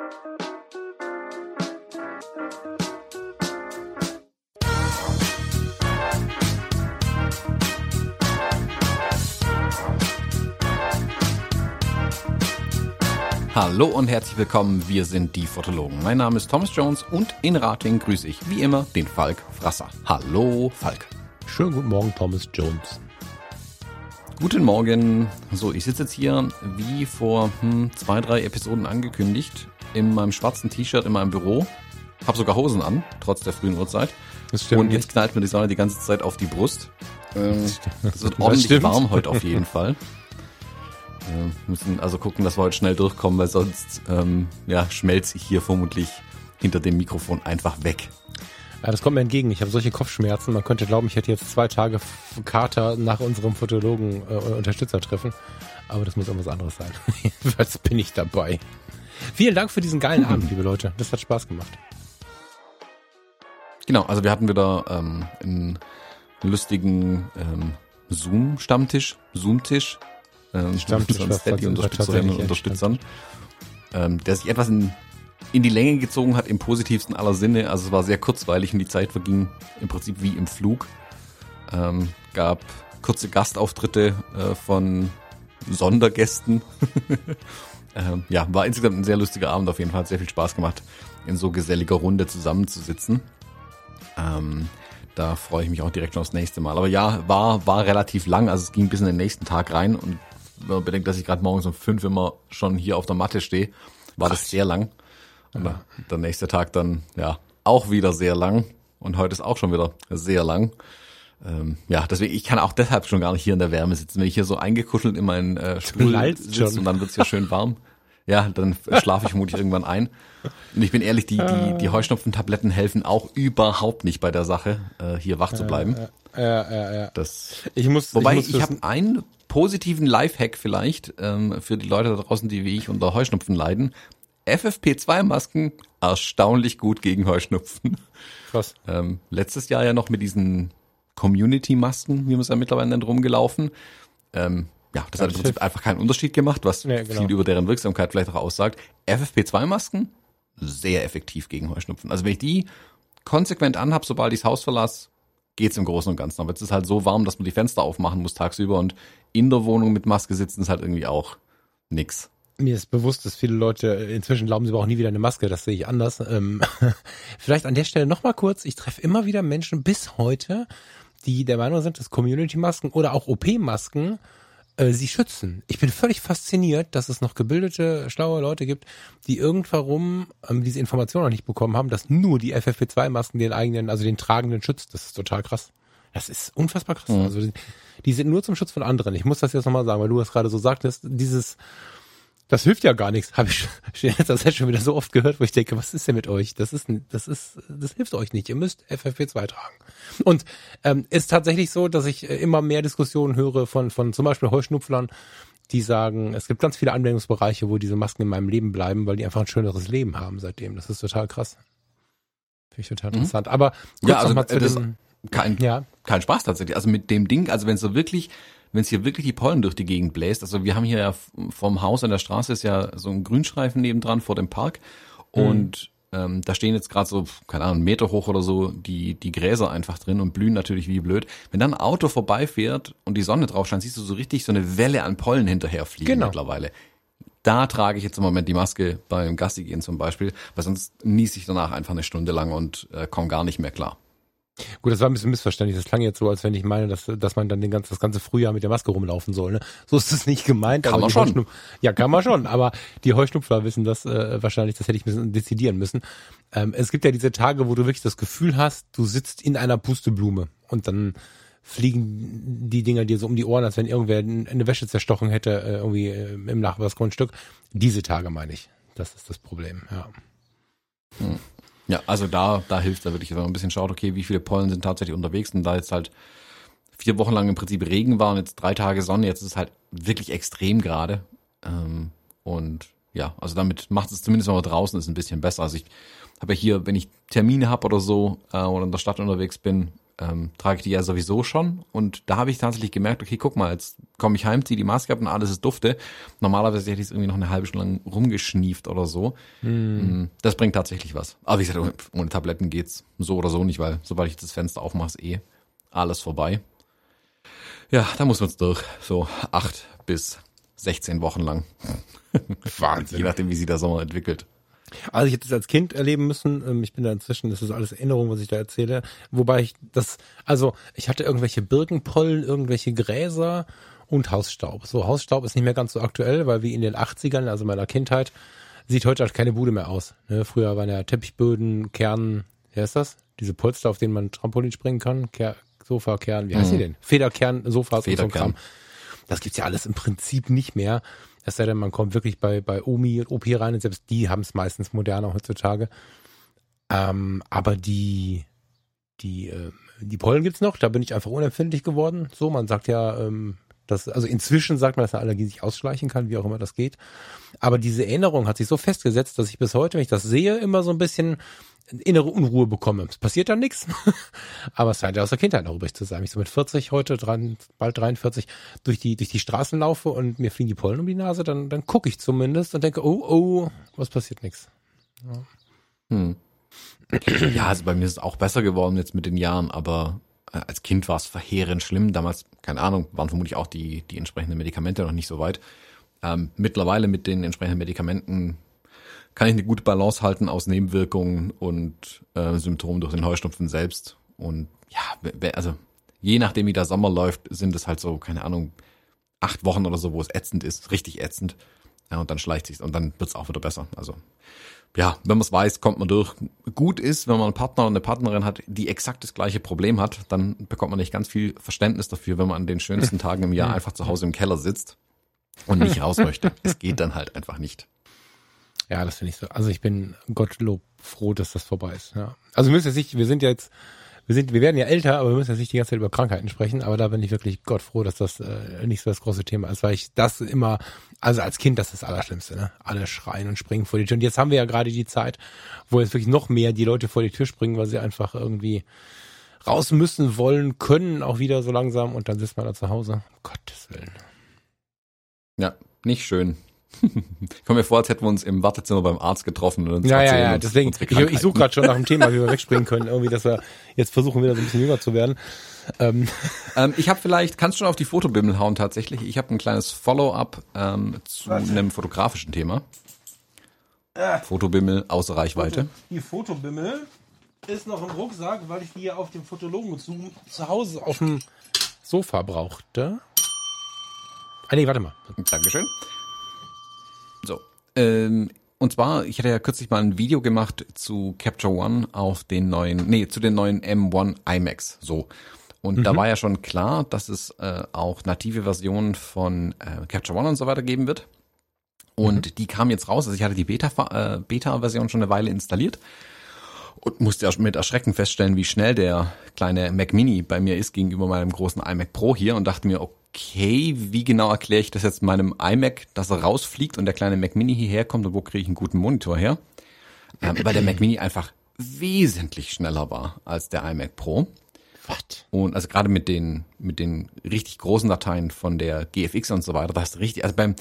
Hallo und herzlich willkommen, wir sind die Fotologen. Mein Name ist Thomas Jones und in Rating grüße ich wie immer den Falk Frasser. Hallo Falk. Schönen guten Morgen, Thomas Jones. Guten Morgen. So, ich sitze jetzt hier wie vor hm, zwei, drei Episoden angekündigt in meinem schwarzen T-Shirt in meinem Büro. Hab sogar Hosen an, trotz der frühen Uhrzeit. Das stimmt und jetzt knallt mir die Sonne die ganze Zeit auf die Brust. Ähm, es wird ordentlich warm heute auf jeden Fall. Wir müssen also gucken, dass wir heute schnell durchkommen, weil sonst ähm, ja, schmelze ich hier vermutlich hinter dem Mikrofon einfach weg. Ja, das kommt mir entgegen. Ich habe solche Kopfschmerzen. Man könnte glauben, ich hätte jetzt zwei Tage Kater nach unserem Fotologen äh, Unterstützertreffen. Aber das muss irgendwas anderes sein. Jedenfalls bin ich dabei. Vielen Dank für diesen geilen Abend, liebe Leute. Das hat Spaß gemacht. Genau, also wir hatten wieder ähm, einen lustigen ähm, Zoom-Stammtisch, Zoom-Tisch, ähm, Stammtisch war Steady-Unterstützerinnen und Unterstützern, ähm, der sich etwas in, in die Länge gezogen hat, im positivsten aller Sinne. Also es war sehr kurzweilig und die Zeit verging im Prinzip wie im Flug. Ähm, gab kurze Gastauftritte äh, von Sondergästen. ähm, ja, war insgesamt ein sehr lustiger Abend auf jeden Fall. Hat sehr viel Spaß gemacht, in so geselliger Runde zusammenzusitzen. Ähm, da freue ich mich auch direkt schon aufs nächste Mal. Aber ja, war, war relativ lang. Also es ging bis in den nächsten Tag rein. Und wenn man bedenkt, dass ich gerade morgens um fünf immer schon hier auf der Matte stehe, war das sehr lang. Und der- der nächste Tag dann, ja, auch wieder sehr lang. Und heute ist auch schon wieder sehr lang. Ähm, ja, deswegen, ich kann auch deshalb schon gar nicht hier in der Wärme sitzen. Wenn ich hier so eingekuschelt in meinen äh, Stuhl sitze und dann wird's ja schön warm. Ja, dann schlafe ich vermutlich irgendwann ein. Und ich bin ehrlich, die, die, die Heuschnupfentabletten helfen auch überhaupt nicht bei der Sache, äh, hier wach zu bleiben. Ja, ja, ja. Das, Ich muss, wobei ich, ich, muss habe wissen- einen positiven Lifehack vielleicht ähm, für die Leute da draußen, die wie ich unter Heuschnupfen leiden. FFP2-Masken erstaunlich gut gegen Heuschnupfen. krass. Ähm, letztes Jahr ja noch mit diesen Community-Masken, wie man es ja mittlerweile nennt, rumgelaufen. Ähm, ja, das hat im Prinzip einfach keinen Unterschied gemacht, was Ja, genau. viel über deren Wirksamkeit vielleicht auch aussagt. FFP2-Masken, sehr effektiv gegen Heuschnupfen. Also wenn ich die konsequent anhab, sobald ich das Haus verlasse, geht's im Großen und Ganzen. Aber es ist halt so warm, dass man die Fenster aufmachen muss tagsüber und in der Wohnung mit Maske sitzen ist halt irgendwie auch nix. Mir ist bewusst, dass viele Leute inzwischen glauben, sie brauchen nie wieder eine Maske. Das sehe ich anders. Ähm, vielleicht an der Stelle nochmal kurz. Ich treffe immer wieder Menschen bis heute, die der Meinung sind, dass Community-Masken oder auch OP-Masken äh, sie schützen. Ich bin völlig fasziniert, dass es noch gebildete, schlaue Leute gibt, die irgendwann ähm, diese Information noch nicht bekommen haben, dass nur die FFP2-Masken den eigenen, also den Tragenden schützt. Das ist total krass. Das ist unfassbar krass. Also die, die sind nur zum Schutz von anderen. Ich muss das jetzt nochmal sagen, weil du das gerade so sagtest. Dieses das hilft ja gar nichts. Habe ich schon in letzter Zeit schon wieder so oft gehört, wo ich denke, was ist denn mit euch? Das ist, das ist, das hilft euch nicht. Ihr müsst FFP2 tragen. Und ähm, ist tatsächlich so, dass ich äh, immer mehr Diskussionen höre von, von zum Beispiel Heuschnupflern, die sagen, es gibt ganz viele Anwendungsbereiche, wo diese Masken in meinem Leben bleiben, weil die einfach ein schöneres Leben haben seitdem. Das ist total krass. Finde ich total interessant. Aber kurz Mhm. Ja, also, mal zu äh, das- dem, Kein, ja, kein Spaß tatsächlich. Also mit dem Ding, also wenn es so wirklich, wenn es hier wirklich die Pollen durch die Gegend bläst, also wir haben hier ja vom Haus an der Straße ist ja so ein Grünstreifen nebendran vor dem Park und ähm, da stehen jetzt gerade so, keine Ahnung, einen Meter hoch oder so die, die Gräser einfach drin und blühen natürlich wie blöd. Wenn dann ein Auto vorbeifährt und die Sonne drauf scheint, siehst du so richtig so eine Welle an Pollen hinterherfliegen Genau. mittlerweile. Da trage ich jetzt im Moment die Maske beim Gassi gehen zum Beispiel, weil sonst niese ich danach einfach eine Stunde lang und äh, komme gar nicht mehr klar. Gut, das war ein bisschen missverständlich. Das klang jetzt so, als wenn ich meine, dass, dass man dann den ganzen, das ganze Frühjahr mit der Maske rumlaufen soll. Ne? So ist es nicht gemeint. Kann man schon. Ja, kann man schon. Aber die Heuschnupfler wissen das äh, wahrscheinlich, das hätte ich ein bisschen dezidieren müssen. Ähm, es gibt ja diese Tage, wo du wirklich das Gefühl hast, du sitzt in einer Pusteblume und dann fliegen die Dinger dir so um die Ohren, als wenn irgendwer eine Wäsche zerstochen hätte, äh, irgendwie äh, im Nachbarsgrundstück. Diese Tage meine ich. Das ist das Problem, ja. Ja, also da, da hilft da wirklich, wenn man ein bisschen schaut, okay, wie viele Pollen sind tatsächlich unterwegs und da jetzt halt vier Wochen lang im Prinzip Regen war und jetzt drei Tage Sonne, jetzt ist es halt wirklich extrem gerade. Ähm, und ja, also damit macht es zumindest, wenn man draußen ist, ein bisschen besser. Also ich habe ja hier, wenn ich Termine habe oder so äh, oder in der Stadt unterwegs bin, ähm, trage ich die ja sowieso schon. Und da habe ich tatsächlich gemerkt, okay, guck mal, jetzt komme ich heim, ziehe die Maske ab und alles ist dufte. Normalerweise hätte ich es irgendwie noch eine halbe Stunde lang rumgeschnieft oder so. Mm. Das bringt tatsächlich was. Aber wie gesagt, ohne Tabletten geht's so oder so nicht, weil sobald ich das Fenster aufmache, ist eh alles vorbei. Ja, da muss man es durch. So acht bis 16 Wochen lang. Wahnsinn. Je nachdem, wie sich der Sommer entwickelt. Also ich hätte es als Kind erleben müssen. Ähm, Ich bin da inzwischen, das ist alles Erinnerung, was ich da erzähle. Wobei ich das, also ich hatte irgendwelche Birkenpollen, irgendwelche Gräser und Hausstaub. So, Hausstaub ist nicht mehr ganz so aktuell, weil wie in den 80ern, also meiner Kindheit, sieht heute halt keine Bude mehr aus. Ne? Früher waren ja Teppichböden, Kern, wie heißt das? Diese Polster, auf denen man Trampolin springen kann. Ker Sofa, Kern, wie heißt die denn? Federkern, Sofas und so Federkern. Kram. Das gibt's ja alles im Prinzip nicht mehr. Es sei denn, man kommt wirklich bei, bei Omi und OP rein und selbst die haben es meistens moderner heutzutage. Ähm, aber die, die, äh, die Pollen gibt's noch, da bin ich einfach unempfindlich geworden. So, man sagt ja, ähm, dass, also inzwischen sagt man, dass eine Allergie sich ausschleichen kann, wie auch immer das geht. Aber diese Erinnerung hat sich so festgesetzt, dass ich bis heute, wenn ich das sehe, immer so ein bisschen innere Unruhe bekomme. Es passiert dann nichts, aber es scheint ja aus der Kindheit noch übrig zu sein. Ich so mit 40 heute, dran, bald 43, durch die, durch die Straßen laufe und mir fliegen die Pollen um die Nase, dann, dann gucke ich zumindest und denke, oh, oh, was passiert nichts. Hm. Ja, also bei mir ist es auch besser geworden jetzt mit den Jahren, aber als Kind war es verheerend schlimm. Damals, keine Ahnung, waren vermutlich auch die, die entsprechenden Medikamente noch nicht so weit. Ähm, mittlerweile mit den entsprechenden Medikamenten kann ich eine gute Balance halten aus Nebenwirkungen und äh, Symptomen durch den Heuschnupfen selbst. Und ja, also je nachdem, wie der Sommer läuft, sind es halt so, keine Ahnung, acht Wochen oder so, wo es ätzend ist, richtig ätzend. Ja, und dann schleicht sich und dann wird's auch wieder besser. Also ja, wenn man es weiß, kommt man durch. Gut ist, wenn man einen Partner oder eine Partnerin hat, die exakt das gleiche Problem hat, dann bekommt man nicht ganz viel Verständnis dafür, wenn man an den schönsten Tagen im Jahr einfach zu Hause im Keller sitzt und nicht raus möchte. Es geht dann halt einfach nicht. Ja, das finde ich so. Also ich bin Gottlob froh, dass das vorbei ist. Ja. Also wir müssen jetzt nicht, wir sind ja jetzt, wir sind, wir werden ja älter, aber wir müssen jetzt nicht die ganze Zeit über Krankheiten sprechen. Aber da bin ich wirklich Gott froh, dass das äh, nicht so das große Thema ist, weil ich das immer, also als Kind, das ist das Allerschlimmste, ne? Alle schreien und springen vor die Tür. Und jetzt haben wir ja gerade die Zeit, wo jetzt wirklich noch mehr die Leute vor die Tür springen, weil sie einfach irgendwie raus müssen, wollen, können auch wieder so langsam und dann sitzt man da zu Hause. Um Gottes Willen. Ja, nicht schön. Ich komme mir vor, als hätten wir uns im Wartezimmer beim Arzt getroffen und uns Ja, ja, erzählen ja, uns deswegen, ich, ich suche gerade schon nach einem Thema, wie wir wegspringen können, irgendwie, dass wir jetzt versuchen, wieder so ein bisschen jünger zu werden. Ähm, Ähm, ich habe vielleicht, kannst du schon auf die Fotobimmel hauen tatsächlich. Ich habe ein kleines Follow-up ähm, zu einem fotografischen Thema. Fotobimmel außer Reichweite. Die Fotobimmel ist noch im Rucksack, weil ich die ja auf dem Fotologen zu, zu Hause auf dem Sofa brauchte. Ah, nee, warte mal. Dankeschön. Ähm, und zwar, ich hatte ja kürzlich mal ein Video gemacht zu Capture One auf den neuen, nee, zu den neuen M1 iMacs. So. Und da war ja schon klar, dass es äh, auch native Versionen von äh, Capture One und so weiter geben wird. Und die kam jetzt raus. Also ich hatte die Beta- äh, Beta-Version schon eine Weile installiert und musste ja mit Erschrecken feststellen, wie schnell der kleine Mac Mini bei mir ist gegenüber meinem großen iMac Pro hier und dachte mir, okay, wie genau erkläre ich das jetzt meinem iMac, dass er rausfliegt und der kleine Mac Mini hierher kommt und wo kriege ich einen guten Monitor her? Ähm, weil der Mac Mini einfach wesentlich schneller war als der iMac Pro. Was? Und also gerade mit den, mit den richtig großen Dateien von der GFX und so weiter, da hast du richtig, also beim,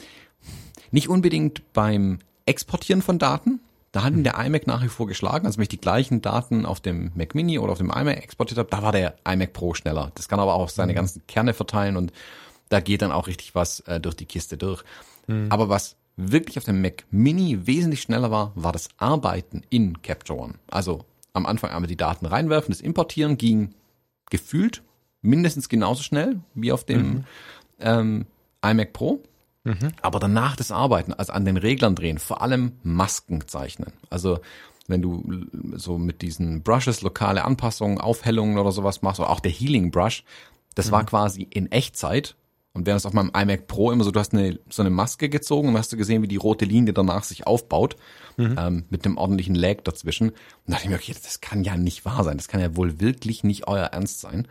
nicht unbedingt beim Exportieren von Daten, da hat ihn der iMac nach wie vor geschlagen. Also wenn ich die gleichen Daten auf dem Mac Mini oder auf dem iMac exportiert habe, da war der iMac Pro schneller. Das kann aber auch seine ganzen Kerne verteilen und da geht dann auch richtig was äh, durch die Kiste durch. Aber was wirklich auf dem Mac Mini wesentlich schneller war, war das Arbeiten in Capture One. Also am Anfang einmal die Daten reinwerfen, das Importieren ging gefühlt mindestens genauso schnell wie auf dem ähm, iMac Pro. Aber danach das Arbeiten, also an den Reglern drehen, vor allem Masken zeichnen. Also wenn du so mit diesen Brushes lokale Anpassungen, Aufhellungen oder sowas machst, oder auch der Healing Brush, das war quasi in Echtzeit. Und während es auf meinem iMac Pro immer so, du hast eine, so eine Maske gezogen und hast du gesehen, wie die rote Linie danach sich aufbaut, ähm, mit einem ordentlichen Lag dazwischen. Und da dachte ich mir, okay, das kann ja nicht wahr sein. Das kann ja wohl wirklich nicht euer Ernst sein.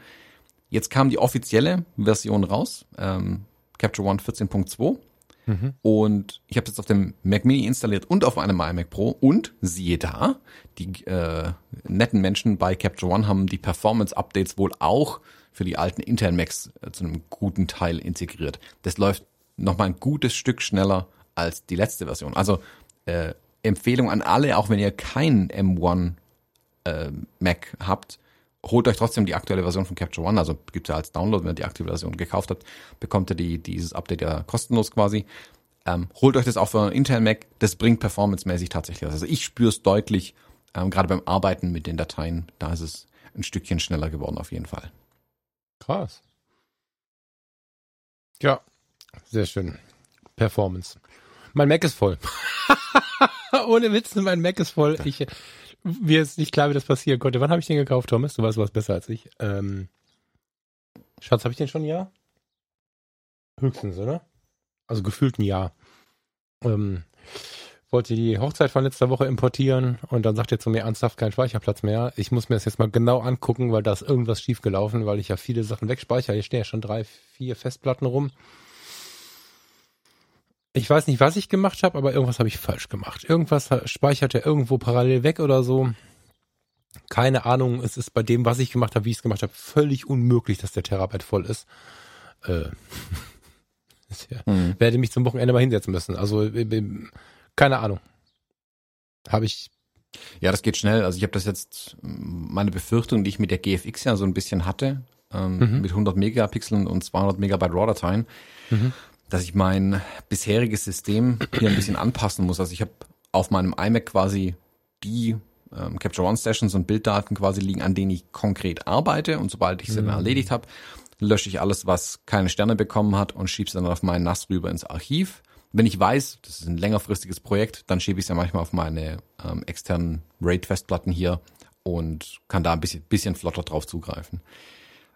Jetzt kam die offizielle Version raus, ähm, Capture One 14.2. Mhm. Und ich habe es jetzt auf dem Mac Mini installiert und auf einem iMac Pro. Und siehe da, die äh, netten Menschen bei Capture One haben die Performance-Updates wohl auch für die alten Intel Macs äh, zu einem guten Teil integriert. Das läuft nochmal ein gutes Stück schneller als die letzte Version. Also äh, Empfehlung an alle, auch wenn ihr keinen M1 äh, Mac habt, holt euch trotzdem die aktuelle Version von Capture One, also gibt es ja als Download, wenn ihr die aktuelle Version gekauft habt, bekommt ihr die, dieses Update ja kostenlos quasi. Ähm, holt euch das auch für einen Intel Mac, das bringt performancemäßig tatsächlich was. Also ich spüre es deutlich, ähm, gerade beim Arbeiten mit den Dateien, da ist es ein Stückchen schneller geworden auf jeden Fall. Krass. Ja, sehr schön. Performance. Mein Mac ist voll. Ohne Witz, mein Mac ist voll. Ich, mir ist nicht klar, wie das passieren konnte. Wann habe ich den gekauft, Thomas? Du weißt was besser als ich. Ähm, Schatz, habe ich den schon ein Jahr? Höchstens, oder? Also gefühlt ein Jahr. Ähm, wollte die Hochzeit von letzter Woche importieren und dann sagt er zu mir ernsthaft kein Speicherplatz mehr. Ich muss mir das jetzt mal genau angucken, weil da ist irgendwas schiefgelaufen, weil ich ja viele Sachen wegspeichere. Hier stehen ja schon drei, vier Festplatten rum. Ich weiß nicht, was ich gemacht habe, aber irgendwas habe ich falsch gemacht. Irgendwas speichert er irgendwo parallel weg oder so. Keine Ahnung, es ist bei dem, was ich gemacht habe, wie ich es gemacht habe, völlig unmöglich, dass der Terabyte voll ist. Äh, ja, mhm. Werde mich zum Wochenende mal hinsetzen müssen. Also, äh, keine Ahnung. Habe ich. Ja, das geht schnell. Also ich habe das jetzt, meine Befürchtung, die ich mit der GFX ja so ein bisschen hatte, ähm, mhm. mit 100 Megapixeln und 200 Megabyte RAW-Dateien, mhm dass ich mein bisheriges System hier ein bisschen anpassen muss. Also ich habe auf meinem iMac quasi die ähm, Capture One Sessions und Bilddaten quasi liegen, an denen ich konkret arbeite und sobald ich sie mhm. dann erledigt habe, lösche ich alles, was keine Sterne bekommen hat und schiebe es dann auf meinen NAS rüber ins Archiv. Wenn ich weiß, das ist ein längerfristiges Projekt, dann schiebe ich es ja manchmal auf meine ähm, externen RAID-Festplatten hier und kann da ein bisschen, bisschen flotter drauf zugreifen.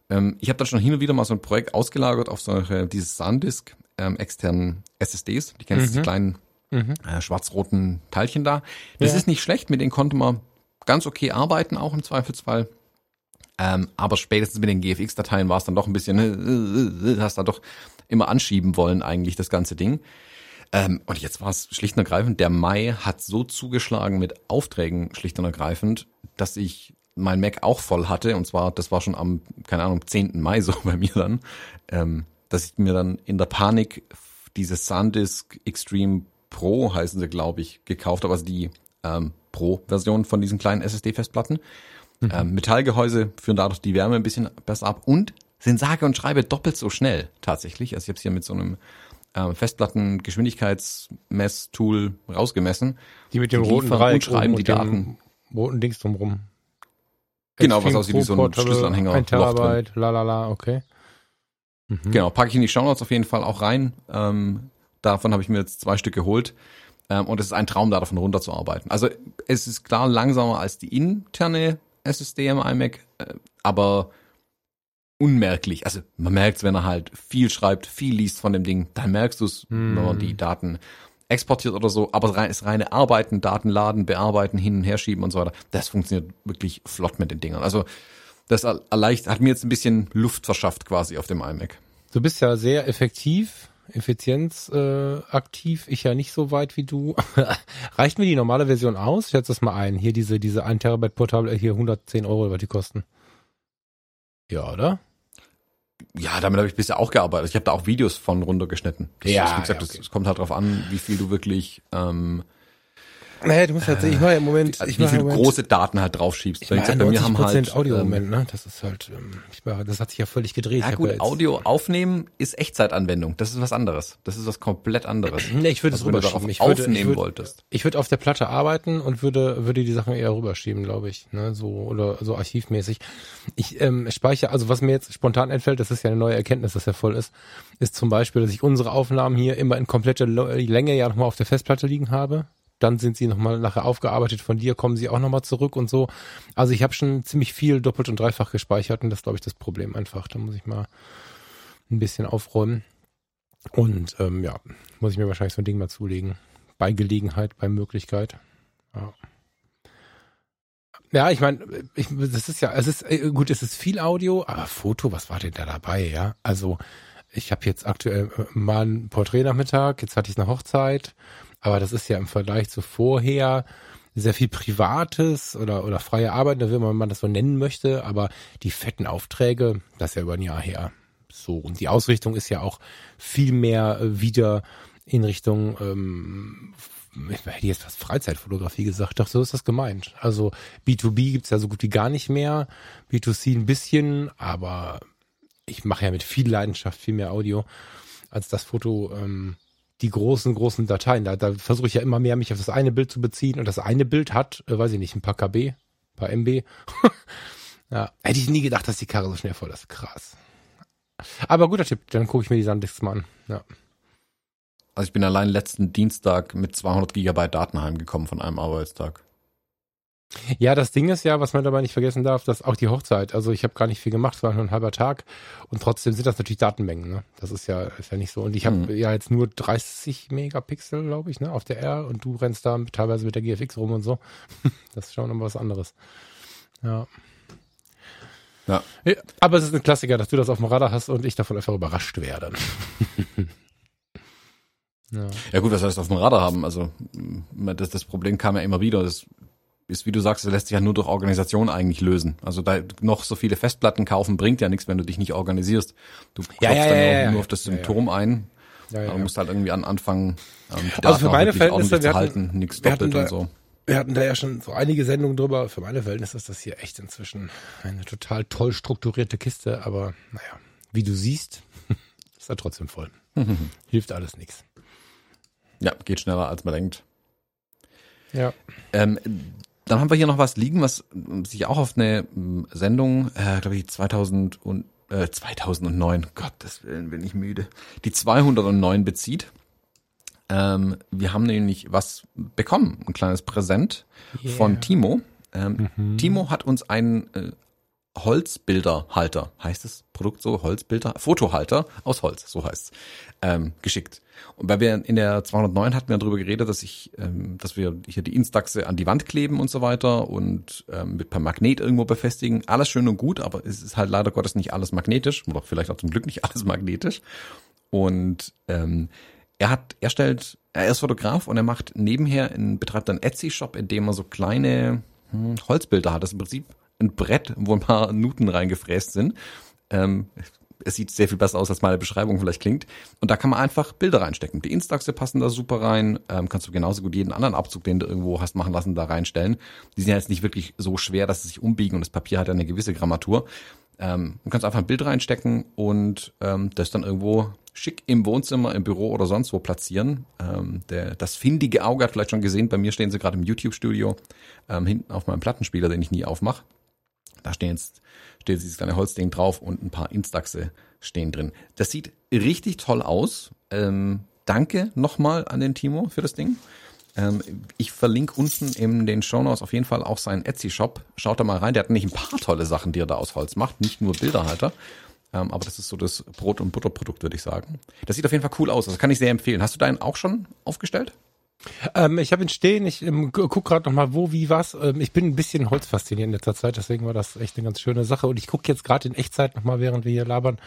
Ähm, ich habe dann schon hin und wieder mal so ein Projekt ausgelagert auf solche, dieses SanDisk ähm, externen SSDs. Die kennst mhm. die kleinen mhm. äh, schwarz-roten Teilchen da. Das ja. ist nicht schlecht, mit denen konnte man ganz okay arbeiten, auch im Zweifelsfall. Ähm, aber spätestens mit den GFX-Dateien war es dann doch ein bisschen, äh, äh, hast da doch immer anschieben wollen, eigentlich, das ganze Ding. Ähm, und jetzt war es schlicht und ergreifend, der Mai hat so zugeschlagen mit Aufträgen, schlicht und ergreifend, dass ich mein Mac auch voll hatte. Und zwar, das war schon am, keine Ahnung, 10. Mai so bei mir dann. Ähm, dass ich mir dann in der Panik diese SanDisk Extreme Pro heißen sie, glaube ich, gekauft habe, also die ähm, Pro-Version von diesen kleinen SSD-Festplatten. Mhm. Ähm, Metallgehäuse führen dadurch die Wärme ein bisschen besser ab und sind sage und schreibe doppelt so schnell tatsächlich. Also ich habe es hier mit so einem ähm, Festplatten-Geschwindigkeitsmesstool rausgemessen. Die mit dem die roten Dreieck und schreiben die Daten. Roten Dings drumrum. Genau, was aussieht wie so ein Schlüsselanhänger. Ein Terabyte, lalala, okay. Mhm. Genau, packe ich in die Shownotes auf jeden Fall auch rein. Ähm, davon habe ich mir jetzt zwei Stück geholt. Ähm, und es ist ein Traum, da davon runterzuarbeiten. Also es ist klar langsamer als die interne SSD im iMac, äh, aber unmerklich. Also man merkt es, wenn er halt viel schreibt, viel liest von dem Ding, dann merkst du es, mhm. wenn man die Daten exportiert oder so, aber das reine Arbeiten, Daten laden, bearbeiten, hin und her schieben und so weiter, das funktioniert wirklich flott mit den Dingern. Also das erleichtert, hat mir jetzt ein bisschen Luft verschafft quasi auf dem iMac. Du bist ja sehr effektiv, effizienzaktiv, äh, ich ja nicht so weit wie du. Reicht mir die normale Version aus? Ich setze das mal ein. Hier diese, diese 1 Terabyte Portable, hier 110 Euro wird die kosten. Ja, oder? Ja, damit habe ich bisher auch gearbeitet. Ich habe da auch Videos von runtergeschnitten. Das, ja, wie gesagt, ja, okay. das, kommt halt drauf an, wie viel du wirklich ähm, naja, du musst halt, ich mache im Moment, ich wie viele große Daten halt draufschiebst. Ich mache bei mir haben halt Audio im Moment, ne? Das ist halt, ähm, ich mache, das hat sich ja völlig gedreht. Ja gut, ja Audio aufnehmen ist Echtzeitanwendung. Das ist was anderes. Das ist was komplett anderes. nee, ich würde es rüberschieben. Ich würde, aufnehmen ich würde, wolltest. Ich würde auf der Platte arbeiten und würde, würde die Sachen eher rüberschieben, glaube ich, ne? So oder so archivmäßig. Ich ähm, speichere, also was mir jetzt spontan einfällt, das ist ja eine neue Erkenntnis, dass er voll ist, ist zum Beispiel, dass ich unsere Aufnahmen hier immer in komplette Länge ja nochmal auf der Festplatte liegen habe dann sind sie nochmal nachher aufgearbeitet von dir, kommen sie auch nochmal zurück und so. Also ich habe schon ziemlich viel doppelt und dreifach gespeichert und das glaube ich das Problem einfach. Da muss ich mal ein bisschen aufräumen. Und ähm, ja, muss ich mir wahrscheinlich so ein Ding mal zulegen. Bei Gelegenheit, bei Möglichkeit. Ja. Ja, ich meine, ich, das ist ja, es ist äh, gut, es ist viel Audio, aber Foto, was war denn da dabei, ja? Also ich habe jetzt aktuell äh, mal einen Porträtnachmittag, jetzt hatte ich eine Hochzeit, aber das ist ja im Vergleich zu vorher sehr viel Privates oder, oder freie Arbeit, wie man das so nennen möchte, aber die fetten Aufträge, das ist ja über ein Jahr her. So, und die Ausrichtung ist ja auch viel mehr äh, wieder in Richtung, ähm, ich hätte jetzt fast Freizeitfotografie gesagt, doch so ist das gemeint. Also B2B gibt's ja so gut wie gar nicht mehr, B2C ein bisschen, aber ich mache ja mit viel Leidenschaft viel mehr Audio als das Foto, ähm, die großen, großen Dateien. Da, da versuche ich ja immer mehr, mich auf das eine Bild zu beziehen und das eine Bild hat, äh, weiß ich nicht, ein paar KB, ein paar MB. ja, hätte ich nie gedacht, dass die Karre so schnell voll ist. Krass. Aber guter Tipp, dann gucke ich mir die Sandisks mal an. Ja. Also ich bin allein letzten Dienstag mit 200 Gigabyte Daten heimgekommen von einem Arbeitstag. Ja, das Ding ist ja, was man dabei nicht vergessen darf, dass auch die Hochzeit, also ich habe gar nicht viel gemacht, es war nur ein halber Tag und trotzdem sind das natürlich Datenmengen, ne? Das ist ja ist ja nicht so und ich habe mhm. ja jetzt nur 30 Megapixel, glaube ich, ne, auf der R und du rennst da teilweise mit der GFX rum und so. das ist schon noch was anderes. Ja. Ja. ja. Aber es ist ein Klassiker, dass du das auf dem Radar hast und ich davon einfach überrascht werde. ja. ja gut, was heißt auf dem Radar haben? Also das, das Problem kam ja immer wieder. Das ist, wie du sagst, lässt sich ja nur durch Organisation eigentlich lösen. Also da noch so viele Festplatten kaufen bringt ja nichts, wenn du dich nicht organisierst. Du klopfst ja, ja, dann ja, ja nur auf das Symptom ein. Ja, ja, musst halt irgendwie an, anfangen, ähm, die also für meine Verhältnisse, wir halten, nichts doppelt und so. Wir hatten da ja schon so einige Sendungen drüber. Für meine Verhältnisse ist das hier echt inzwischen eine total toll strukturierte Kiste, aber naja, wie du siehst, ist er trotzdem voll. Hilft alles nichts. Ja, geht schneller als man denkt. Ja. Ähm, dann haben wir hier noch was liegen, was sich auch auf eine hm, Sendung, äh, glaube ich, 2000 und, äh, 2009, Gottes Willen, bin ich müde, die 209 bezieht. Ähm, wir haben nämlich was bekommen, ein kleines Präsent yeah. von Timo. Ähm, mhm. Timo hat uns einen äh, Holzbilderhalter, heißt das Produkt so, Holzbilder, Fotohalter aus Holz, so heißt's, ähm, geschickt. Und weil wir in der 209 hatten wir darüber geredet, dass ich, ähm, dass wir hier die Instaxe an die Wand kleben und so weiter und ähm, mit per Magnet irgendwo befestigen. Alles schön und gut, aber es ist halt leider Gottes nicht alles magnetisch oder vielleicht auch zum Glück nicht alles magnetisch. Und ähm, er hat, er stellt, er ist Fotograf und er macht nebenher, in, betreibt einen Etsy-Shop, in dem er so kleine hm, Holzbilder hat. Das ist im Prinzip ein Brett, wo ein paar Nuten reingefräst sind. Ähm, es sieht sehr viel besser aus, als meine Beschreibung vielleicht klingt. Und da kann man einfach Bilder reinstecken. Die Instaxe passen da super rein. Ähm, kannst du genauso gut jeden anderen Abzug, den du irgendwo hast machen lassen, da reinstellen. Die sind ja jetzt nicht wirklich so schwer, dass sie sich umbiegen und das Papier hat ja eine gewisse Grammatur. Ähm, du kannst einfach ein Bild reinstecken und ähm, das dann irgendwo schick im Wohnzimmer, im Büro oder sonst wo platzieren. Ähm, der, das findige Auge hat vielleicht schon gesehen, bei mir stehen sie gerade im YouTube-Studio, ähm, hinten auf meinem Plattenspieler, den ich nie aufmache. Da stehen jetzt, steht dieses kleine Holzding drauf und ein paar Instaxe stehen drin. Das sieht richtig toll aus. Ähm, danke nochmal an den Timo für das Ding. Ähm, ich verlinke unten in den Shownotes auf jeden Fall auch seinen Etsy-Shop. Schaut da mal rein. Der hat nämlich ein paar tolle Sachen, die er da aus Holz macht. Nicht nur Bilderhalter. Ähm, aber das ist so das Brot- und Butterprodukt, würde ich sagen. Das sieht auf jeden Fall cool aus. Das kann ich sehr empfehlen. Hast du deinen auch schon aufgestellt? Ähm, ich habe ihn stehen, ich ähm, guck gerade noch mal wo, wie, was. Ähm, ich bin ein bisschen Holz fasziniert in letzter Zeit, deswegen war das echt eine ganz schöne Sache. Und ich gucke jetzt gerade in Echtzeit noch mal, während wir hier labern,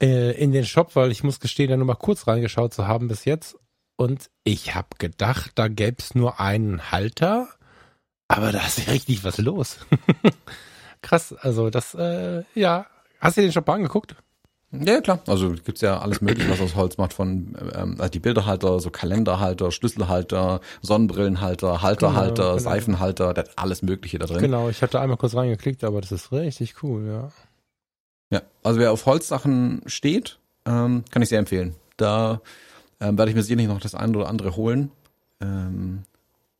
äh, in den Shop, weil ich muss gestehen, da nur mal kurz reingeschaut zu haben bis jetzt. Und ich habe gedacht, da gäb's nur einen Halter, aber da ist richtig was los. Krass, also das, äh, ja. Hast du den Shop angeguckt? Ja, klar. Also gibt's ja alles mögliche, was aus Holz macht, von ähm, also die Bilderhalter, so Kalenderhalter, Schlüsselhalter, Sonnenbrillenhalter, Halterhalter, genau, genau. Seifenhalter, das alles mögliche da drin. Genau, ich hatte einmal kurz reingeklickt, aber das ist richtig cool, ja. Ja, also wer auf Holzsachen steht, ähm, kann ich sehr empfehlen. Da ähm, werde ich mir sicherlich noch das eine oder andere holen. Ähm,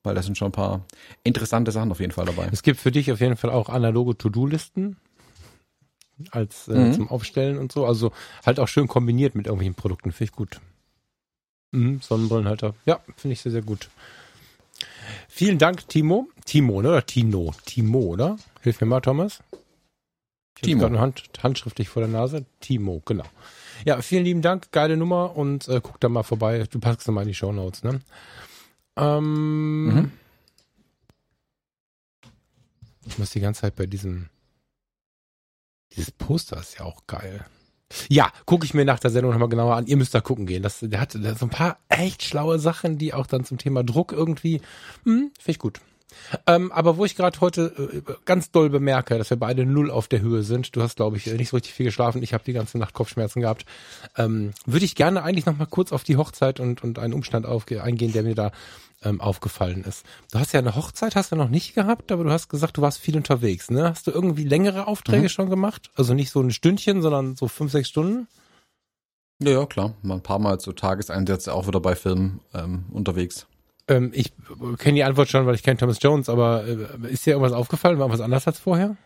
weil da sind schon ein paar interessante Sachen auf jeden Fall dabei. Es gibt für dich auf jeden Fall auch analoge To-Do-Listen als äh, mhm. zum Aufstellen und so. Also halt auch schön kombiniert mit irgendwelchen Produkten. Finde ich gut. Mhm, Sonnenbrillenhalter. Ja, finde ich sehr, sehr gut. Vielen Dank, Timo. Timo, ne? Oder Tino? Timo, oder? Hilf mir mal, Thomas. Ich Timo. gerade Hand, handschriftlich vor der Nase. Timo, genau. Ja, vielen lieben Dank. Geile Nummer und äh, guck da mal vorbei. Du packst da mal in die Show Notes, ne? Ähm, mhm. Ich muss die ganze Zeit bei diesem dieses Poster ist ja auch geil. Ja, gucke ich mir nach der Sendung nochmal genauer an. Ihr müsst da gucken gehen. Das, der hatte so ein paar echt schlaue Sachen, die auch dann zum Thema Druck irgendwie, hm, finde ich gut. Ähm, aber wo ich gerade heute äh, ganz doll bemerke, dass wir beide null auf der Höhe sind, du hast, glaube ich, nicht so richtig viel geschlafen, ich habe die ganze Nacht Kopfschmerzen gehabt, ähm, würde ich gerne eigentlich noch mal kurz auf die Hochzeit und, und einen Umstand aufge eingehen, der mir da ähm, aufgefallen ist. Du hast ja eine Hochzeit, hast du noch nicht gehabt, aber du hast gesagt, du warst viel unterwegs. Ne? Hast du irgendwie längere Aufträge mhm. schon gemacht? Also nicht so ein Stündchen, sondern so fünf, sechs Stunden? Ja, ja, klar. Mal ein paar Mal so Tageseinsätze auch wieder bei Filmen ähm, unterwegs. Ähm, ich kenne die Antwort schon, weil ich kenne Thomas Jones, aber äh, ist dir irgendwas aufgefallen? War was anders als vorher?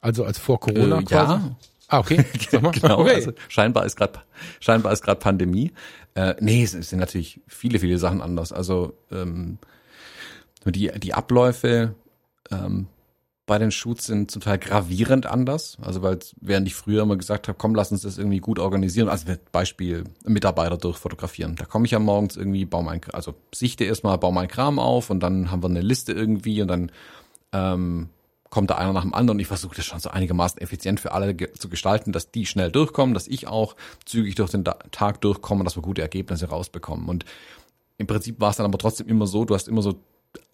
Also als vor Corona äh, quasi? Ja. Ah, okay. genau. Okay. Also scheinbar ist gerade scheinbar ist gerade Pandemie. Äh, nee, es, sind natürlich viele, viele Sachen anders. Also ähm, die, die Abläufe ähm, bei den Shoots sind zum Teil gravierend anders. Also weil während ich früher immer gesagt habe, komm, lass uns das irgendwie gut organisieren. Also Beispiel Mitarbeiter durchfotografieren. Da komme ich ja morgens irgendwie, baue mein, also sichte erstmal, baue mein Kram auf und dann haben wir eine Liste irgendwie und dann ähm, kommt da einer nach dem anderen. Ich versuche das schon so einigermaßen effizient für alle ge zu gestalten, dass die schnell durchkommen, dass ich auch zügig durch den Tag durchkomme, dass wir gute Ergebnisse rausbekommen. Und im Prinzip war es dann aber trotzdem immer so, du hast immer so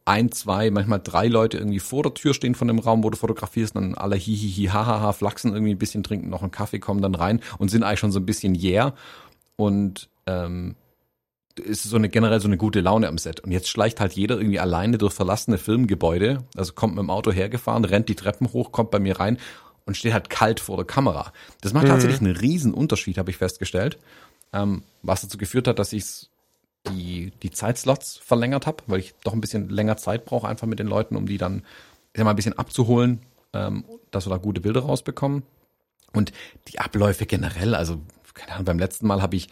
ein, zwei, manchmal drei Leute irgendwie vor der Tür stehen von dem Raum, wo du fotografierst, dann alle hihihi, hahaha, flachsen irgendwie ein bisschen, trinken noch einen Kaffee, kommen dann rein und sind eigentlich schon so ein bisschen yeah. Und ähm, ist so eine generell so eine gute Laune am Set. Und jetzt schleicht halt jeder irgendwie alleine durch verlassene Filmgebäude, also kommt mit dem Auto hergefahren, rennt die Treppen hoch, kommt bei mir rein und steht halt kalt vor der Kamera. Das macht mhm. tatsächlich einen riesen Unterschied, habe ich festgestellt. Ähm, was dazu geführt hat, dass ich die, die Zeitslots verlängert habe, weil ich doch ein bisschen länger Zeit brauche, einfach mit den Leuten, um die dann ich sag mal, ein bisschen abzuholen, ähm, dass wir da gute Bilder rausbekommen. Und die Abläufe generell, also keine Ahnung, beim letzten Mal habe ich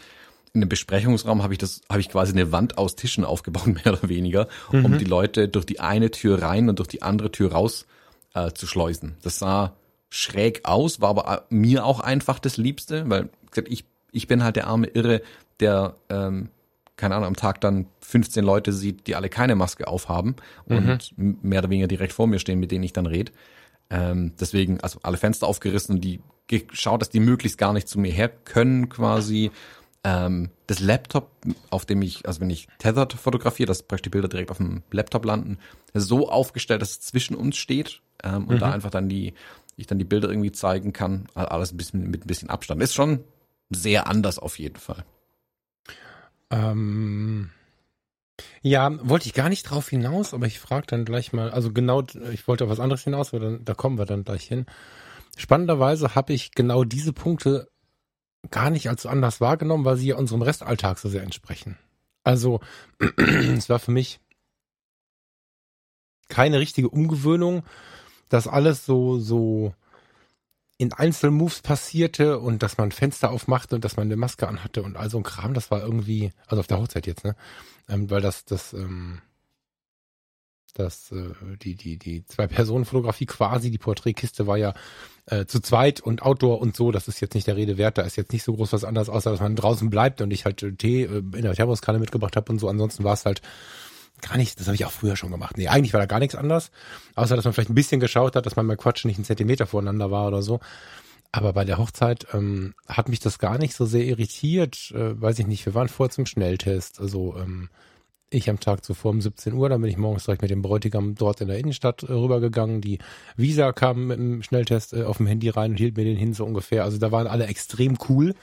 in einem Besprechungsraum habe ich das, habe ich quasi eine Wand aus Tischen aufgebaut, mehr oder weniger, mhm. um die Leute durch die eine Tür rein und durch die andere Tür raus äh, zu schleusen. Das sah schräg aus, war aber äh, mir auch einfach das Liebste, weil ich, ich bin halt der arme Irre, der, ähm, keine Ahnung, am Tag dann 15 Leute sieht, die alle keine Maske aufhaben und mhm. mehr oder weniger direkt vor mir stehen, mit denen ich dann rede. Ähm, deswegen, also alle Fenster aufgerissen und die geschaut, dass die möglichst gar nicht zu mir her können quasi ähm, das Laptop, auf dem ich, also wenn ich tethered fotografiere, dass praktisch die Bilder direkt auf dem Laptop landen, so aufgestellt, dass es zwischen uns steht ähm, und mhm. da einfach dann die, ich dann die Bilder irgendwie zeigen kann. Alles ein bisschen mit ein bisschen Abstand. Ist schon sehr anders auf jeden Fall. Ähm, ja, wollte ich gar nicht drauf hinaus, aber ich frage dann gleich mal, also genau, ich wollte auf was anderes hinaus, aber dann, da kommen wir dann gleich hin. Spannenderweise habe ich genau diese Punkte gar nicht als anders wahrgenommen, weil sie ja unserem Restalltag so sehr entsprechen. Also, es war für mich keine richtige Umgewöhnung, dass alles so, so in Einzelmoves passierte und dass man Fenster aufmachte und dass man eine Maske anhatte und all so ein Kram, das war irgendwie, also auf der Hochzeit jetzt, ne? Ähm, weil das, das, ähm, das, äh, die, die, die Zwei-Personen-Fotografie quasi, die Porträtkiste war ja äh, zu zweit und Outdoor und so, das ist jetzt nicht der Rede wert, da ist jetzt nicht so groß was anderes, außer dass man draußen bleibt und ich halt äh, Tee äh, in der Thermoskanne mitgebracht habe und so, ansonsten war es halt gar nicht, das habe ich auch früher schon gemacht. Nee, eigentlich war da gar nichts anders, außer dass man vielleicht ein bisschen geschaut hat, dass man mal Quatsch nicht einen Zentimeter voneinander war oder so. Aber bei der Hochzeit ähm, hat mich das gar nicht so sehr irritiert. Äh, weiß ich nicht, wir waren vorher zum Schnelltest. Also ähm, ich am Tag zuvor um 17 Uhr, dann bin ich morgens direkt mit dem Bräutigam dort in der Innenstadt äh, rübergegangen. Die Visa kam mit dem Schnelltest äh, auf dem Handy rein und hielt mir den hin so ungefähr. Also da waren alle extrem cool.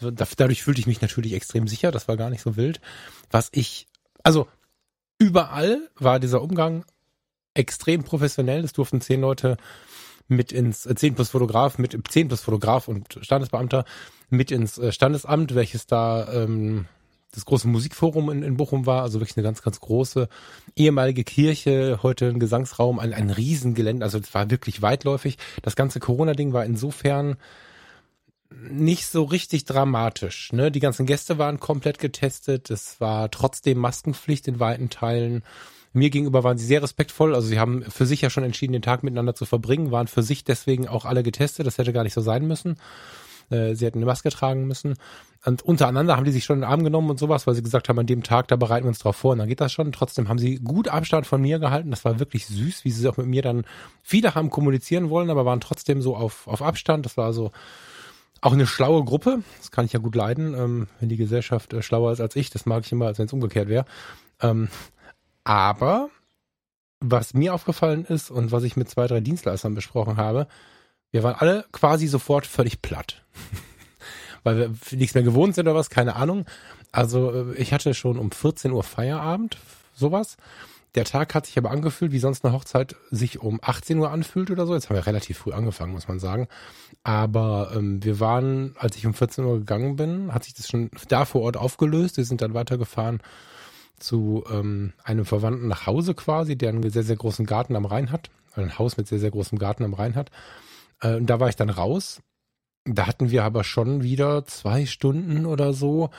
Da, dadurch fühlte ich mich natürlich extrem sicher. Das war gar nicht so wild. Was ich, also überall war dieser Umgang extrem professionell. Es durften zehn Leute mit ins, äh, zehn plus Fotograf, mit zehn plus Fotograf und Standesbeamter mit ins äh, Standesamt, welches da ähm, das große Musikforum in, in Bochum war, also wirklich eine ganz, ganz große ehemalige Kirche, heute ein Gesangsraum, ein, ein Riesengelände, also es war wirklich weitläufig. Das ganze Corona-Ding war insofern nicht so richtig dramatisch. Ne? Die ganzen Gäste waren komplett getestet, es war trotzdem Maskenpflicht in weiten Teilen. Mir gegenüber waren sie sehr respektvoll, also sie haben für sich ja schon entschieden, den Tag miteinander zu verbringen, waren für sich deswegen auch alle getestet, das hätte gar nicht so sein müssen. Äh, sie hätten eine Maske tragen müssen. Und untereinander haben die sich schon in den Arm genommen und sowas, weil sie gesagt haben, an dem Tag, da bereiten wir uns drauf vor und dann geht das schon. Trotzdem haben sie gut Abstand von mir gehalten. Das war wirklich süß, wie sie auch mit mir dann, viele haben kommunizieren wollen, aber waren trotzdem so auf, auf Abstand. Das war so, auch eine schlaue Gruppe. Das kann ich ja gut leiden, ähm, wenn die Gesellschaft äh, schlauer ist als ich. Das mag ich immer, als wenn es umgekehrt wäre. Ähm, aber was mir aufgefallen ist und was ich mit zwei, drei Dienstleistern besprochen habe, wir waren alle quasi sofort völlig platt. Weil wir nichts mehr gewohnt sind oder was, keine Ahnung. Also äh, ich hatte schon um 14 Uhr Feierabend, sowas. Der Tag hat sich aber angefühlt, wie sonst eine Hochzeit sich um 18 Uhr anfühlt oder so. Jetzt haben wir relativ früh angefangen, muss man sagen. Aber ähm, wir waren, als ich um 14 Uhr gegangen bin, hat sich das schon da vor Ort aufgelöst. Wir sind dann weitergefahren zu ähm, einem Verwandten nach Hause quasi, der einen sehr, sehr großen Garten am Rhein hat. Ein Haus mit sehr, sehr großem Garten am Rhein hat. Äh, und da war ich dann raus. Da hatten wir aber schon wieder zwei Stunden oder so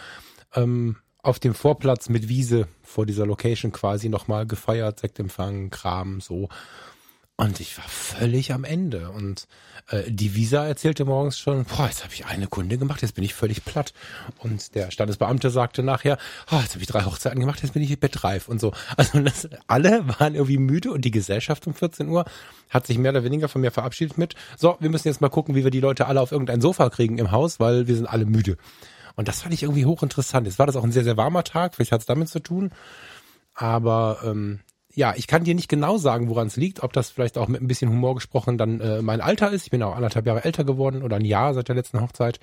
ähm, auf dem Vorplatz mit Wiese vor dieser Location quasi nochmal gefeiert, Sektempfang, Kram, so. Und ich war völlig am Ende. Und äh, die Visa erzählte morgens schon, boah, jetzt habe ich eine Kunde gemacht, jetzt bin ich völlig platt. Und der Standesbeamte sagte nachher, oh, jetzt habe ich drei Hochzeiten gemacht, jetzt bin ich bettreif und so. Also das, alle waren irgendwie müde und die Gesellschaft um 14 Uhr hat sich mehr oder weniger von mir verabschiedet mit, so, wir müssen jetzt mal gucken, wie wir die Leute alle auf irgendein Sofa kriegen im Haus, weil wir sind alle müde. Und das fand ich irgendwie hochinteressant. Jetzt war das auch ein sehr, sehr warmer Tag, vielleicht hat es damit zu tun. Aber ähm, ja, ich kann dir nicht genau sagen, woran es liegt, ob das vielleicht auch mit ein bisschen Humor gesprochen dann äh, mein Alter ist. Ich bin auch anderthalb Jahre älter geworden oder ein Jahr seit der letzten Hochzeit.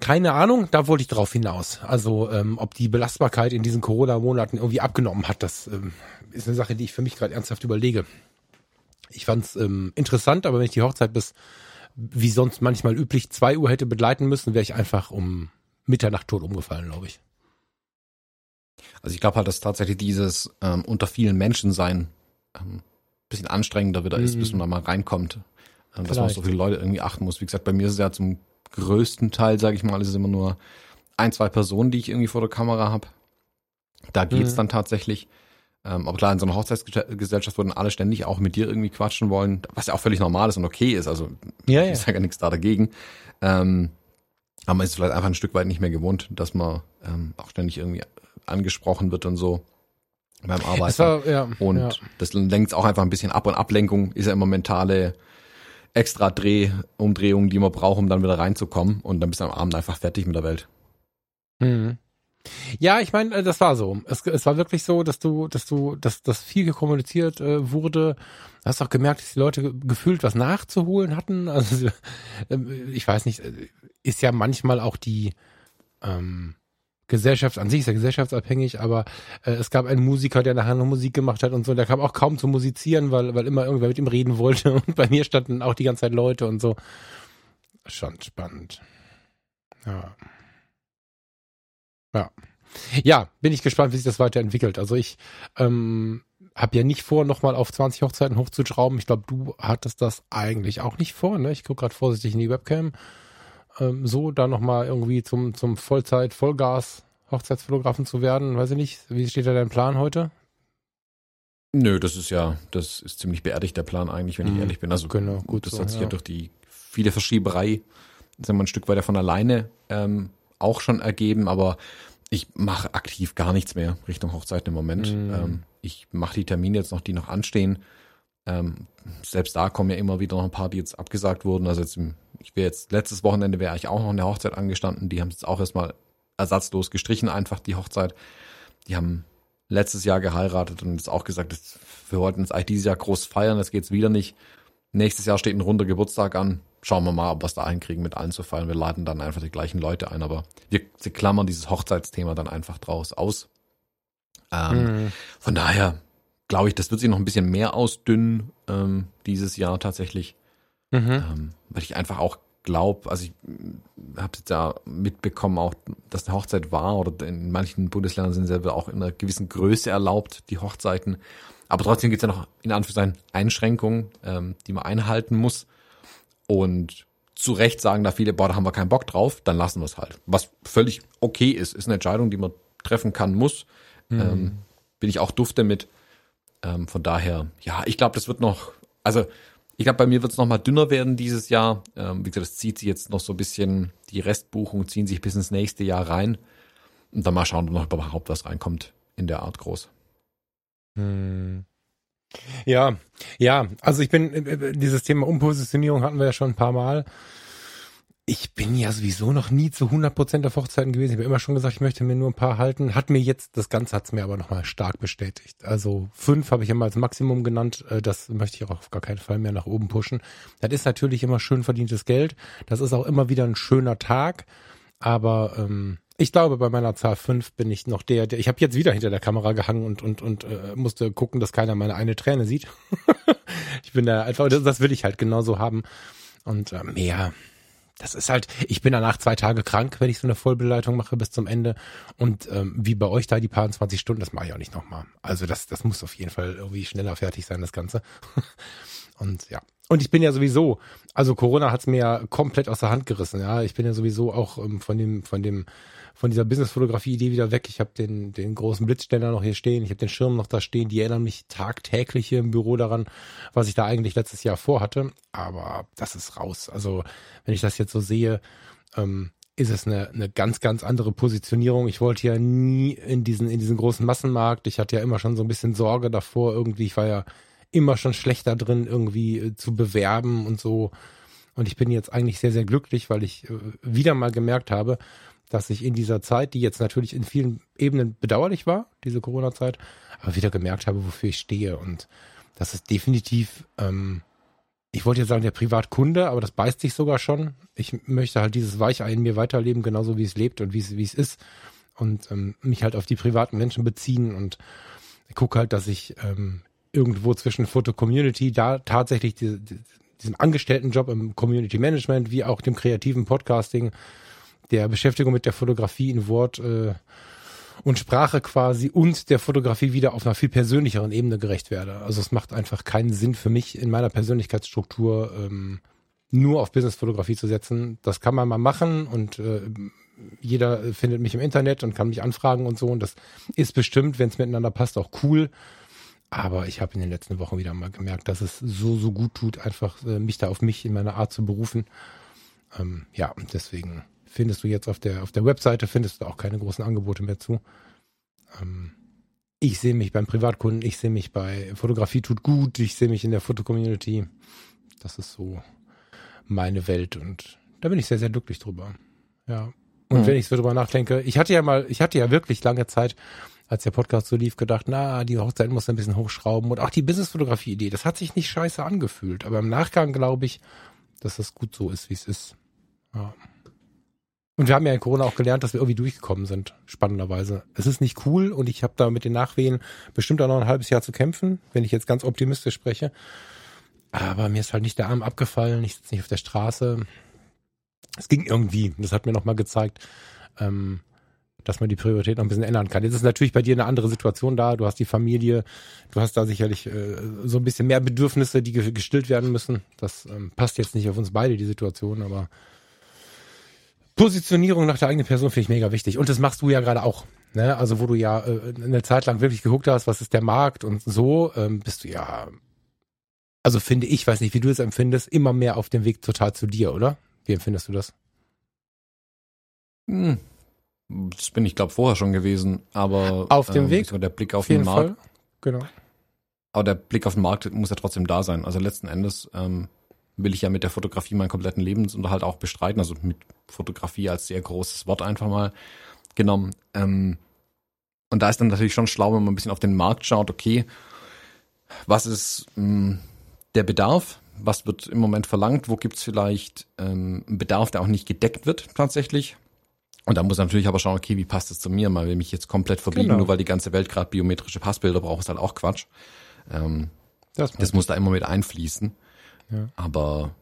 Keine Ahnung, da wollte ich drauf hinaus. Also ähm, ob die Belastbarkeit in diesen Corona-Monaten irgendwie abgenommen hat, das ähm, ist eine Sache, die ich für mich gerade ernsthaft überlege. Ich fand es ähm, interessant, aber wenn ich die Hochzeit bis, wie sonst manchmal üblich, zwei Uhr hätte begleiten müssen, wäre ich einfach um Mitternacht tot umgefallen, glaube ich. Also ich glaube halt, dass tatsächlich dieses ähm, unter vielen Menschen sein ähm, bisschen anstrengender wieder ist, bis mhm. man da mal reinkommt. Ähm, dass man auf so viele Leute irgendwie achten muss. Wie gesagt, bei mir ist es ja zum größten Teil, sage ich mal, ist es immer nur ein, zwei Personen, die ich irgendwie vor der Kamera habe. Da geht's mhm. dann tatsächlich. Ähm, aber klar, in so einer Hochzeitsgesellschaft würden alle ständig auch mit dir irgendwie quatschen wollen, was ja auch völlig normal ist und okay ist. Also ja, ich ja. sage ja nichts da dagegen. Ähm, aber man ist vielleicht einfach ein Stück weit nicht mehr gewohnt, dass man ähm, auch ständig irgendwie angesprochen wird und so beim Arbeiten. War, ja, und ja. das lenkt auch einfach ein bisschen ab und Ablenkung ist ja immer mentale extra Drehumdrehungen, die man braucht, um dann wieder reinzukommen und dann bist du am Abend einfach fertig mit der Welt. Mhm. Ja, ich meine, äh, das war so. Es, es war wirklich so, dass du, dass du, dass, dass viel kommuniziert äh, wurde. Du hast auch gemerkt, dass die Leute gefühlt was nachzuholen hatten. Also äh, ich weiß nicht, äh, ist ja manchmal auch die ähm, Gesellschaft an sich ist ja gesellschaftsabhängig, aber äh, es gab einen Musiker, der nachher noch Musik gemacht hat und so, der kam auch kaum zu musizieren, weil, weil immer irgendwer mit ihm reden wollte und bei mir standen auch die ganze Zeit Leute und so. Schon spannend. Ja. Ja. Ja, bin ich gespannt, wie sich das weiterentwickelt. Also ich ähm, habe ja nicht vor, nochmal auf 20 Hochzeiten hochzuschrauben. Ich glaube, du hattest das eigentlich auch nicht vor, ne? Ich gucke gerade vorsichtig in die Webcam ähm, so da nochmal irgendwie zum, zum Vollzeit, Vollgas Hochzeitsfotografen zu werden? Weiß ich nicht. Wie steht da dein Plan heute? Nö, das ist ja, das ist ziemlich beerdigt, der Plan eigentlich, wenn ich mhm. ehrlich bin. Also genau, gut das so, hat sich ja. ja durch die viele Verschieberei, sagen wir ein Stück weiter von alleine ähm, auch schon ergeben, aber ich mache aktiv gar nichts mehr Richtung Hochzeiten im Moment. Mhm. Ähm, ich mache die Termine jetzt noch, die noch anstehen. Ähm, selbst da kommen ja immer wieder noch ein paar, die jetzt abgesagt wurden. Also jetzt im ich wäre jetzt, letztes Wochenende wäre ich auch noch eine Hochzeit angestanden. Die haben es jetzt auch erstmal ersatzlos gestrichen, einfach die Hochzeit. Die haben letztes Jahr geheiratet und jetzt auch gesagt, wir wollten es eigentlich dieses Jahr groß feiern, jetzt geht's wieder nicht. Nächstes Jahr steht ein runder Geburtstag an. Schauen wir mal, ob wir es da hinkriegen, mit allen zu feiern. Wir laden dann einfach die gleichen Leute ein, aber wir, sie klammern dieses Hochzeitsthema dann einfach draus aus. Ähm, mhm. Von daher glaube ich, das wird sich noch ein bisschen mehr ausdünnen ähm, dieses Jahr tatsächlich. Mhm. Ähm, weil ich einfach auch glaube, also ich habe jetzt ja mitbekommen, auch, dass eine Hochzeit war oder in manchen Bundesländern sind selber auch in einer gewissen Größe erlaubt, die Hochzeiten. Aber trotzdem gibt es ja noch in Anführungszeichen Einschränkungen, ähm, die man einhalten muss. Und zu Recht sagen da viele, boah, da haben wir keinen Bock drauf, dann lassen wir es halt. Was völlig okay ist, ist eine Entscheidung, die man treffen kann, muss. Mhm. Ähm, bin ich auch duft damit. Ähm, von daher, ja, ich glaube, das wird noch, also ich glaube, bei mir wird es nochmal dünner werden dieses Jahr. Ähm, wie gesagt, das zieht sich jetzt noch so ein bisschen, die Restbuchungen ziehen sich bis ins nächste Jahr rein. Und dann mal schauen, ob noch überhaupt was reinkommt in der Art groß. Hm. Ja, ja, also ich bin, äh, äh, dieses Thema Umpositionierung hatten wir ja schon ein paar Mal. Ich bin ja sowieso noch nie zu 100% auf Hochzeiten gewesen. Ich habe immer schon gesagt, ich möchte mir nur ein paar halten. Hat mir jetzt, das Ganze hat's mir aber nochmal stark bestätigt. Also fünf habe ich immer als Maximum genannt. Äh, das möchte ich auch auf gar keinen Fall mehr nach oben pushen. Das ist natürlich immer schön verdientes Geld. Das ist auch immer wieder ein schöner Tag. Aber ähm, ich glaube, bei meiner Zahl fünf bin ich noch der, der ich habe jetzt wieder hinter der Kamera gehangen und und und äh, musste gucken, dass keiner meine eine Träne sieht. ich bin da einfach, das, das will ich halt genauso haben. Und äh, mehr, das ist halt, ich bin danach zwei Tage krank, wenn ich so eine Vollbeleitung mache bis zum Ende. Und ähm, wie bei euch da die paar 20 Stunden, das mache ich auch nicht nochmal. Also das, das muss auf jeden Fall irgendwie schneller fertig sein, das Ganze. Und ja. Und ich bin ja sowieso, also Corona hat's mir ja komplett aus der Hand gerissen, ja. Ich bin ja sowieso auch ähm, von dem, von dem von dieser Business-Fotografie-Idee wieder weg. Ich habe den, den großen Blitzständer noch hier stehen, ich habe den Schirm noch da stehen. Die erinnern mich tagtäglich hier im Büro daran, was ich da eigentlich letztes Jahr vorhatte. Aber das ist raus. Also wenn ich das jetzt so sehe, ähm, ist es eine, eine ganz, ganz andere Positionierung. Ich wollte ja nie in diesen, in diesen großen Massenmarkt. Ich hatte ja immer schon so ein bisschen Sorge davor irgendwie. Ich war ja immer schon schlechter drin, irgendwie äh, zu bewerben und so. Und ich bin jetzt eigentlich sehr, sehr glücklich, weil ich äh, wieder mal gemerkt habe, dass ich in dieser Zeit, die jetzt natürlich in vielen Ebenen bedauerlich war, diese Corona-Zeit, aber wieder gemerkt habe, wofür ich stehe. Und das ist definitiv, ähm, ich wollte jetzt sagen, der Privatkunde, aber das beißt sich sogar schon. Ich möchte halt dieses Weichei in mir weiterleben, genauso wie es lebt und wie es, wie es ist. Und ähm, mich halt auf die privaten Menschen beziehen und gucke halt, dass ich ähm, irgendwo zwischen Foto-Community da tatsächlich die, die, diesen Angestelltenjob im Community Management wie auch dem kreativen Podcasting der Beschäftigung mit der Fotografie in Wort äh, und Sprache quasi und der Fotografie wieder auf einer viel persönlicheren Ebene gerecht werde. Also es macht einfach keinen Sinn für mich in meiner Persönlichkeitsstruktur ähm, nur auf Businessfotografie zu setzen. Das kann man mal machen und äh, jeder findet mich im Internet und kann mich anfragen und so und das ist bestimmt, wenn es miteinander passt, auch cool. Aber ich habe in den letzten Wochen wieder mal gemerkt, dass es so, so gut tut, einfach äh, mich da auf mich in meiner Art zu berufen. Ähm, ja, deswegen findest du jetzt auf der, auf der Webseite, findest du auch keine großen Angebote mehr zu. Ähm, ich sehe mich beim Privatkunden, ich sehe mich bei Fotografie tut gut, ich sehe mich in der Fotocommunity. Das ist so meine Welt und da bin ich sehr, sehr glücklich drüber. Ja. Und mhm. wenn ich so drüber nachdenke, ich hatte ja mal, ich hatte ja wirklich lange Zeit, als der Podcast so lief, gedacht, na, die Hochzeit muss ein bisschen hochschrauben und auch die Business-Fotografie-Idee, das hat sich nicht scheiße angefühlt. Aber im Nachgang glaube ich, dass das gut so ist, wie es ist. Ja. Und wir haben ja in Corona auch gelernt, dass wir irgendwie durchgekommen sind, spannenderweise. Es ist nicht cool und ich habe da mit den Nachwehen bestimmt auch noch ein halbes Jahr zu kämpfen, wenn ich jetzt ganz optimistisch spreche. Aber mir ist halt nicht der Arm abgefallen, ich sitze nicht auf der Straße. Es ging irgendwie, das hat mir nochmal gezeigt, ähm, dass man die Priorität noch ein bisschen ändern kann. Jetzt ist natürlich bei dir eine andere Situation da. Du hast die Familie, du hast da sicherlich äh, so ein bisschen mehr Bedürfnisse, die gestillt werden müssen. Das ähm, passt jetzt nicht auf uns beide, die Situation, aber Positionierung nach der eigenen Person finde ich mega wichtig. Und das machst du ja gerade auch. Ne? Also wo du ja äh, eine Zeit lang wirklich geguckt hast, was ist der Markt und so, ähm, bist du ja, also finde ich, weiß nicht, wie du es empfindest, immer mehr auf dem Weg total zu dir, oder? Wie empfindest du das? Hm. Das bin ich, glaube vorher schon gewesen, aber auf dem ähm, Weg. So der Blick auf, auf den Markt. Fall. Genau. Aber der Blick auf den Markt muss ja trotzdem da sein. Also letzten Endes ähm, will ich ja mit der Fotografie meinen kompletten Lebensunterhalt auch bestreiten, also mit Fotografie als sehr großes Wort einfach mal genommen. Ähm, und da ist dann natürlich schon schlau, wenn man ein bisschen auf den Markt schaut, okay, was ist mh, hm, der Bedarf? Was wird im Moment verlangt? Wo gibt's vielleicht ähm, einen Bedarf, der auch nicht gedeckt wird tatsächlich? Und da muss man natürlich aber schauen, okay, wie passt das zu mir? Man will mich jetzt komplett verbiegen, genau. nur weil die ganze Welt gerade biometrische Passbilder braucht, ist halt auch Quatsch. Ähm, das, das muss da immer mit einfließen. Ja. Aber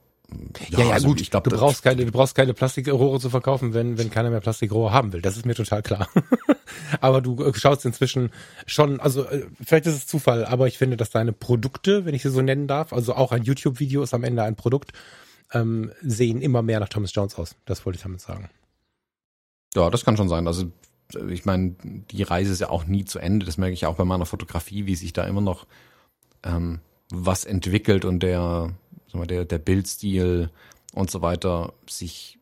ja, ja, ja also gut, ich glaube, du brauchst keine, du brauchst keine Plastikrohre zu verkaufen, wenn, wenn keiner mehr Plastikrohre haben will. Das ist mir total klar. aber du äh, schaust inzwischen schon, also äh, vielleicht ist es Zufall, aber ich finde, dass deine Produkte, wenn ich sie so nennen darf, also auch ein YouTube-Video ist am Ende ein Produkt, ähm, sehen immer mehr nach Thomas Jones aus. Das wollte ich damit sagen. Ja, das kann schon sein. Also ich meine, die Reise ist ja auch nie zu Ende. Das merke ich auch bei meiner Fotografie, wie sich da immer noch ähm, was entwickelt und der wir, der, der Bildstil und so weiter sich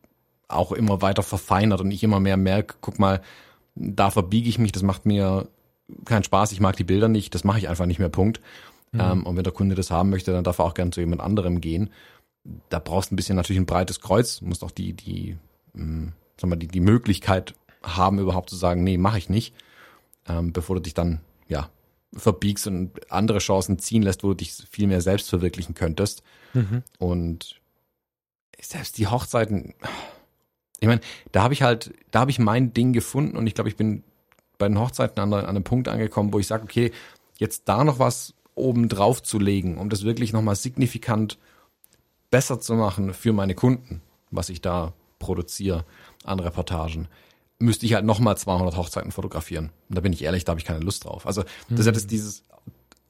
auch immer weiter verfeinert und ich immer mehr merke, guck mal, da verbiege ich mich, das macht mir keinen Spaß, ich mag die Bilder nicht, das mache ich einfach nicht mehr, Punkt. Mhm. Ähm, und wenn der Kunde das haben möchte, dann darf er auch gern zu jemand anderem gehen. da brauchst du ein bisschen natürlich ein breites Kreuz, musst auch die, die, mh, hm, sag mal, die, die Möglichkeit haben, überhaupt zu sagen, nee, mache ich nicht, ähm, bevor du dich dann, ja, verbiegst und andere Chancen ziehen lässt, wo du dich viel mehr selbst verwirklichen könntest. Mhm. Und selbst die Hochzeiten, ich meine, da habe ich halt, da habe ich mein Ding gefunden und ich glaube, ich bin bei den Hochzeiten an, an einem Punkt angekommen, wo ich sage, okay, jetzt da noch was oben drauf zu legen, um das wirklich nochmal signifikant besser zu machen für meine Kunden, was ich da produziere an Reportagen, müsste ich halt nochmal 200 Hochzeiten fotografieren. Und da bin ich ehrlich, da habe ich keine Lust drauf. Also das mhm. ist dieses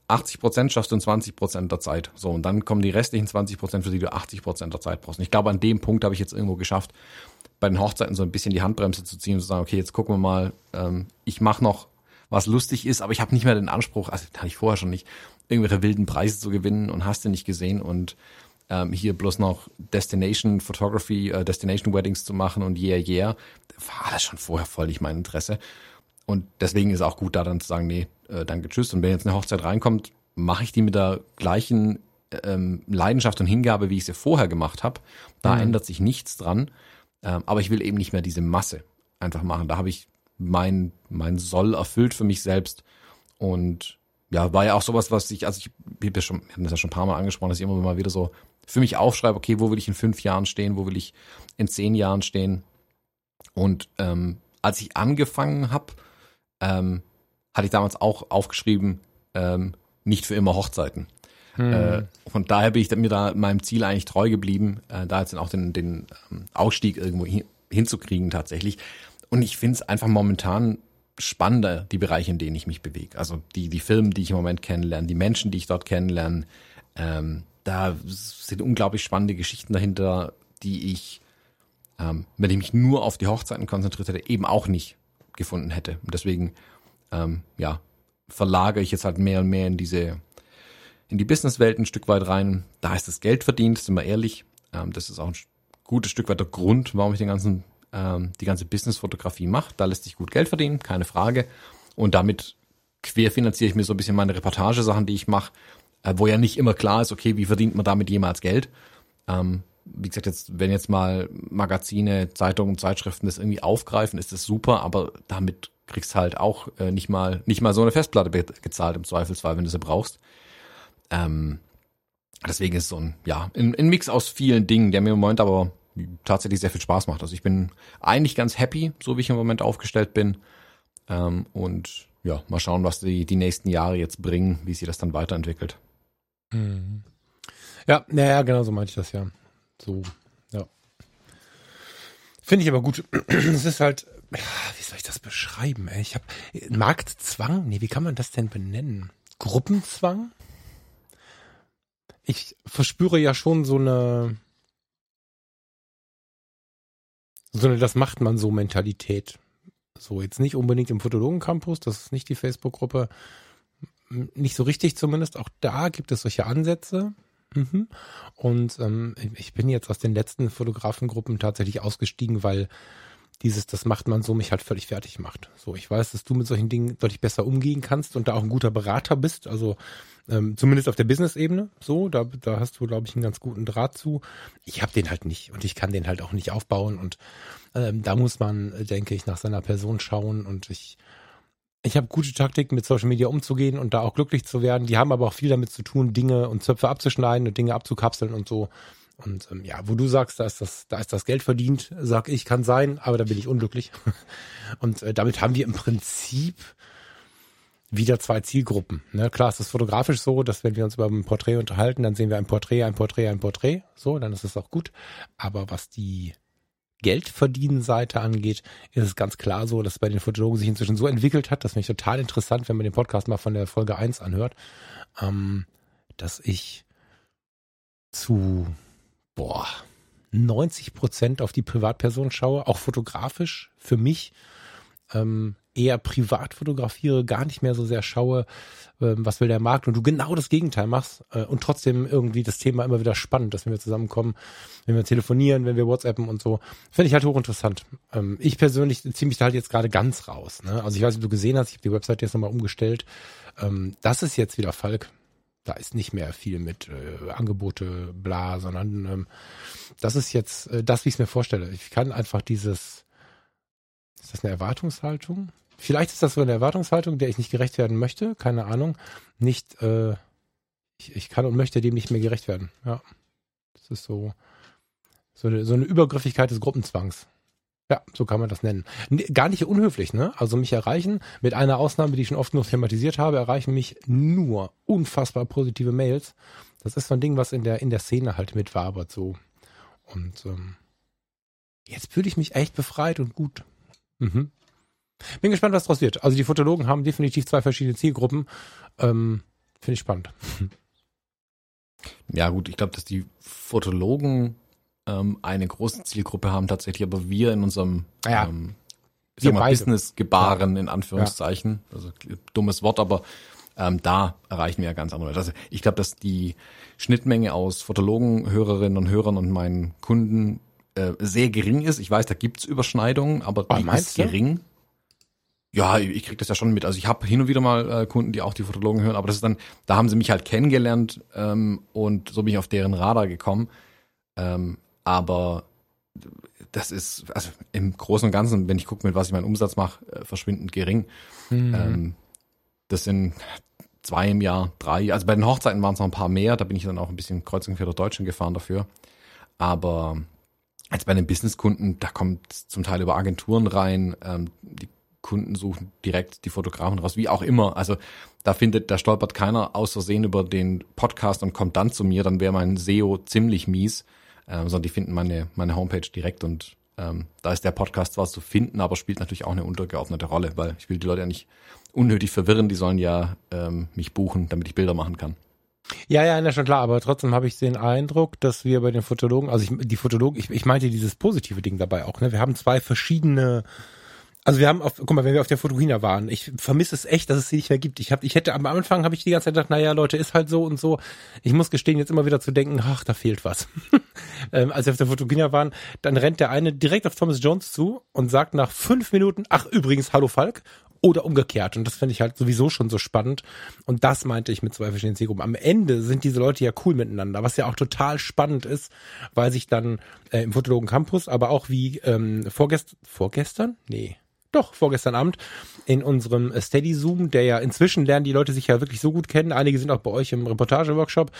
80 Prozent schaffst du in 20 Prozent der Zeit. So, und dann kommen die restlichen 20 Prozent, für die du 80 Prozent der Zeit brauchst. Und ich glaube, an dem Punkt habe ich jetzt irgendwo geschafft, bei den Hochzeiten so ein bisschen die Handbremse zu ziehen und zu sagen, okay, jetzt gucken wir mal, ähm, ich mache noch, was lustig ist, aber ich habe nicht mehr den Anspruch, also hatte ich vorher schon nicht, irgendwelche wilden Preise zu gewinnen und hast du nicht gesehen und ähm, hier bloß noch Destination Photography, äh, Destination Weddings zu machen und yeah, yeah, war das schon vorher voll nicht mein Interesse. Und deswegen ist auch gut, da dann zu sagen, nee, äh, danke, tschüss. Und wenn jetzt eine Hochzeit reinkommt, mache ich die mit der gleichen ähm, Leidenschaft und Hingabe, wie ich sie vorher gemacht habe. Da mhm. ändert sich nichts dran. Ähm, aber ich will eben nicht mehr diese Masse einfach machen. Da habe ich mein, mein Soll erfüllt für mich selbst. Und ja, war ja auch sowas, was ich, also ich, ich ja schon, wir haben das ja schon ein paar Mal angesprochen, dass ich immer mal wieder so für mich aufschreibe, okay, wo will ich in fünf Jahren stehen, wo will ich in zehn Jahren stehen. Und ähm, als ich angefangen habe, ähm, hatte ich damals auch aufgeschrieben, ähm, nicht für immer Hochzeiten. Hm. Äh, von daher bin ich mir da meinem Ziel eigentlich treu geblieben, äh, da jetzt dann auch den, den ähm, Ausstieg irgendwo hin, hinzukriegen tatsächlich. Und ich finde es einfach momentan spannender, die Bereiche, in denen ich mich bewege. Also die, die Filme, die ich im Moment kennenlerne, die Menschen, die ich dort kennenlerne, ähm, da sind unglaublich spannende Geschichten dahinter, die ich, ähm, wenn ich mich nur auf die Hochzeiten konzentriert hätte, eben auch nicht gefunden hätte. Und deswegen, ähm, ja, verlagere ich jetzt halt mehr und mehr in diese, in die Businesswelt ein Stück weit rein. Da ist das Geld verdient, sind wir ehrlich. Ähm, das ist auch ein gutes Stück weit der Grund, warum ich den ganzen, ähm, die ganze Businessfotografie mache. Da lässt sich gut Geld verdienen, keine Frage. Und damit querfinanziere ich mir so ein bisschen meine Reportagesachen, die ich mache äh, wo ja nicht immer klar ist, okay, wie verdient man damit jemals Geld. Ähm, wie gesagt, jetzt, wenn jetzt mal Magazine, Zeitungen, Zeitschriften das irgendwie aufgreifen, ist das super, aber damit kriegst halt auch äh, nicht mal nicht mal so eine Festplatte gezahlt im Zweifelsfall, wenn du sie brauchst. Ähm, deswegen ist so ein ja ein, ein Mix aus vielen Dingen, der mir im Moment aber tatsächlich sehr viel Spaß macht. Also ich bin eigentlich ganz happy, so wie ich im Moment aufgestellt bin. Ähm, und ja, mal schauen, was die, die nächsten Jahre jetzt bringen, wie sich das dann weiterentwickelt. Mhm. Ja, naja, genau so meinte ich das ja. So, ja. Finde ich aber gut. Es ist halt, wie soll ich das beschreiben? Ey? Ich habe Marktzwang. Nee, wie kann man das denn benennen? Gruppenzwang? Ich verspüre ja schon so eine, so eine, das macht man so Mentalität. So, jetzt nicht unbedingt im Fotologen-Campus, das ist nicht die Facebook-Gruppe, nicht so richtig zumindest. Auch da gibt es solche Ansätze. Mhm. Und ähm, ich bin jetzt aus den letzten Fotografengruppen tatsächlich ausgestiegen, weil dieses, das macht man so, mich halt völlig fertig macht. So, ich weiß, dass du mit solchen Dingen deutlich besser umgehen kannst und da auch ein guter Berater bist. Also ähm, zumindest auf der Business-Ebene. So, da, da hast du, glaube ich, einen ganz guten Draht zu. Ich habe den halt nicht und ich kann den halt auch nicht aufbauen. Und ähm, da muss man, denke ich, nach seiner Person schauen. Und ich ich habe gute Taktiken, mit Social Media umzugehen und da auch glücklich zu werden. Die haben aber auch viel damit zu tun, Dinge und Zöpfe abzuschneiden und Dinge abzukapseln und so. Und ähm, ja, wo du sagst, da ist das, da ist das Geld verdient, sag ich, kann sein, aber da bin ich unglücklich. Und äh, damit haben wir im Prinzip wieder zwei Zielgruppen. Ne? Klar, es ist fotografisch so, dass wenn wir uns über ein Porträt unterhalten, dann sehen wir ein Porträt, ein Porträt, ein Porträt. So, dann ist es auch gut. Aber was die Geldverdienen-Seite angeht, ist es ganz klar so, dass bei den Fotologen sich inzwischen so entwickelt hat, das finde ich total interessant, wenn man den Podcast mal von der Folge 1 anhört, ähm, dass ich zu, boah, 90 Prozent auf die Privatperson schaue, auch fotografisch für mich. Ähm, eher privat fotografiere, gar nicht mehr so sehr schaue, ähm, was will der Markt und du genau das Gegenteil machst äh, und trotzdem irgendwie das Thema immer wieder spannend, dass wenn wir zusammenkommen, wenn wir telefonieren, wenn wir WhatsAppen und so, finde ich halt hochinteressant. Ähm, ich persönlich ziehe mich da halt jetzt gerade ganz raus. Ne? Also ich weiß, ob du gesehen hast, ich habe die Website jetzt nochmal umgestellt. Ähm, das ist jetzt wieder Falk. Da ist nicht mehr viel mit äh, Angebote, bla, sondern ähm, das ist jetzt äh, das, wie ich es mir vorstelle. Ich kann einfach dieses, ist das eine Erwartungshaltung? Vielleicht ist das so eine Erwartungshaltung, der ich nicht gerecht werden möchte, keine Ahnung. Nicht, äh, ich, ich kann und möchte dem nicht mehr gerecht werden. Ja. Das ist so, so eine, so eine Übergriffigkeit des Gruppenzwangs. Ja, so kann man das nennen. Gar nicht unhöflich, ne? Also mich erreichen, mit einer Ausnahme, die ich schon oft nur thematisiert habe, erreichen mich nur unfassbar positive Mails. Das ist so ein Ding, was in der, in der Szene halt mitwabert, so. Und ähm, jetzt fühle ich mich echt befreit und gut. Mhm. Bin gespannt, was draus wird. Also die Fotologen haben definitiv zwei verschiedene Zielgruppen. Ähm, Finde ich spannend. Ja, gut, ich glaube, dass die Fotologen ähm, eine große Zielgruppe haben tatsächlich, aber wir in unserem ja. ähm, wir mal, Business-Gebaren ja. in Anführungszeichen, also dummes Wort, aber ähm, da erreichen wir ja ganz andere. Also ich glaube, dass die Schnittmenge aus Fotologen, Hörerinnen und Hörern und meinen Kunden äh, sehr gering ist. Ich weiß, da gibt's Überschneidungen, aber oh, die ist gering. Ja, ich krieg das ja schon mit. Also ich habe hin und wieder mal äh, Kunden, die auch die Fotologen hören, aber das ist dann, da haben sie mich halt kennengelernt ähm, und so bin ich auf deren Radar gekommen. Ähm, aber das ist, also im Großen und Ganzen, wenn ich gucke, mit was ich meinen Umsatz mache, äh, verschwindend gering. Mhm. Ähm, das sind zwei im Jahr, drei. Also bei den Hochzeiten waren es noch ein paar mehr, da bin ich dann auch ein bisschen kreuz und quer durch Deutschland gefahren dafür. Aber als bei den Businesskunden, da kommt zum Teil über Agenturen rein, ähm, die Kunden suchen direkt die Fotografen raus, wie auch immer. Also da findet, da stolpert keiner aus Versehen über den Podcast und kommt dann zu mir, dann wäre mein SEO ziemlich mies, ähm, sondern die finden meine, meine Homepage direkt und ähm, da ist der Podcast zwar zu finden, aber spielt natürlich auch eine untergeordnete Rolle, weil ich will die Leute ja nicht unnötig verwirren, die sollen ja ähm, mich buchen, damit ich Bilder machen kann. Ja, ja, na schon klar, aber trotzdem habe ich den Eindruck, dass wir bei den Fotologen, also ich, die Fotologen, ich, ich meinte dieses positive Ding dabei auch, ne? Wir haben zwei verschiedene also wir haben auf, guck mal, wenn wir auf der Fotogina waren, ich vermisse es echt, dass es sie nicht mehr gibt. Ich habe, ich hätte am Anfang habe ich die ganze Zeit gedacht, naja, Leute, ist halt so und so. Ich muss gestehen, jetzt immer wieder zu denken, ach, da fehlt was. ähm, als wir auf der Fotogina waren, dann rennt der eine direkt auf Thomas Jones zu und sagt nach fünf Minuten, ach übrigens, hallo Falk. Oder umgekehrt. Und das finde ich halt sowieso schon so spannend. Und das meinte ich mit zwei verschiedenen Zielgruppen. Am Ende sind diese Leute ja cool miteinander, was ja auch total spannend ist, weil sich dann äh, im Fotologen Campus, aber auch wie ähm, vorgest vorgestern? Nee doch, vorgestern Abend in unserem Steady Zoom, der ja inzwischen lernen die Leute sich ja wirklich so gut kennen. Einige sind auch bei euch im Reportage-Workshop.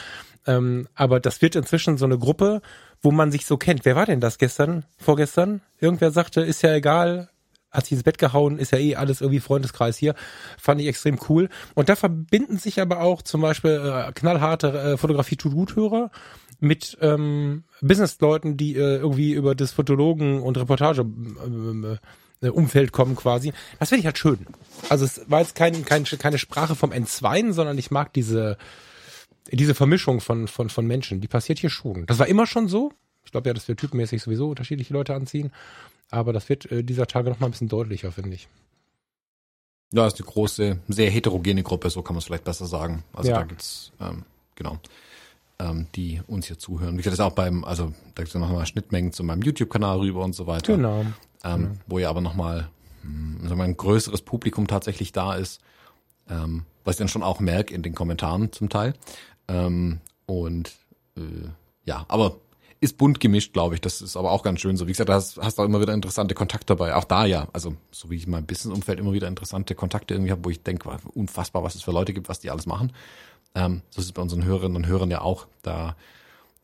Ähm, aber das wird inzwischen so eine Gruppe, wo man sich so kennt. Wer war denn das gestern, vorgestern? Irgendwer sagte, ist ja egal, hat sich ins Bett gehauen, ist ja eh alles irgendwie Freundeskreis hier. Fand ich extrem cool. Und da verbinden sich aber auch zum Beispiel äh, knallharte äh, Fotografie-to-Gut-Hörer mit ähm, Business-Leuten, die äh, irgendwie über das Fotologen und Reportage äh, äh, Umfeld kommen quasi. Das finde ich halt schön. Also es war jetzt kein, kein, keine Sprache vom Entzweien, sondern ich mag diese, diese Vermischung von, von, von Menschen. Die passiert hier schon. Das war immer schon so. Ich glaube ja, dass wir typenmäßig sowieso unterschiedliche Leute anziehen. Aber das wird äh, dieser Tage noch mal ein bisschen deutlicher, finde ich. Ja, ist eine große, sehr heterogene Gruppe, so kann man es vielleicht besser sagen. Also ja. da gibt's ähm, genau, ähm, die uns hier zuhören. Wie gesagt, das ist auch beim, also da gibt's ja noch mal Schnittmengen zu meinem YouTube-Kanal rüber und so weiter. Genau ähm, mhm. wo ja aber nochmal hm, ein größeres Publikum tatsächlich da ist, ähm, was ich dann schon auch merke in den Kommentaren zum Teil. Ähm, und äh, ja, aber ist bunt gemischt, glaube ich. Das ist aber auch ganz schön so. Wie gesagt, da hast, hast du auch immer wieder interessante Kontakte dabei. Auch da ja. Also, so wie ich in meinem Business-Umfeld immer wieder interessante Kontakte irgendwie habe, wo ich denke, unfassbar, was es für Leute gibt, was die alles machen. Ähm, so ist es bei unseren Hörerinnen und Hörern ja auch. Da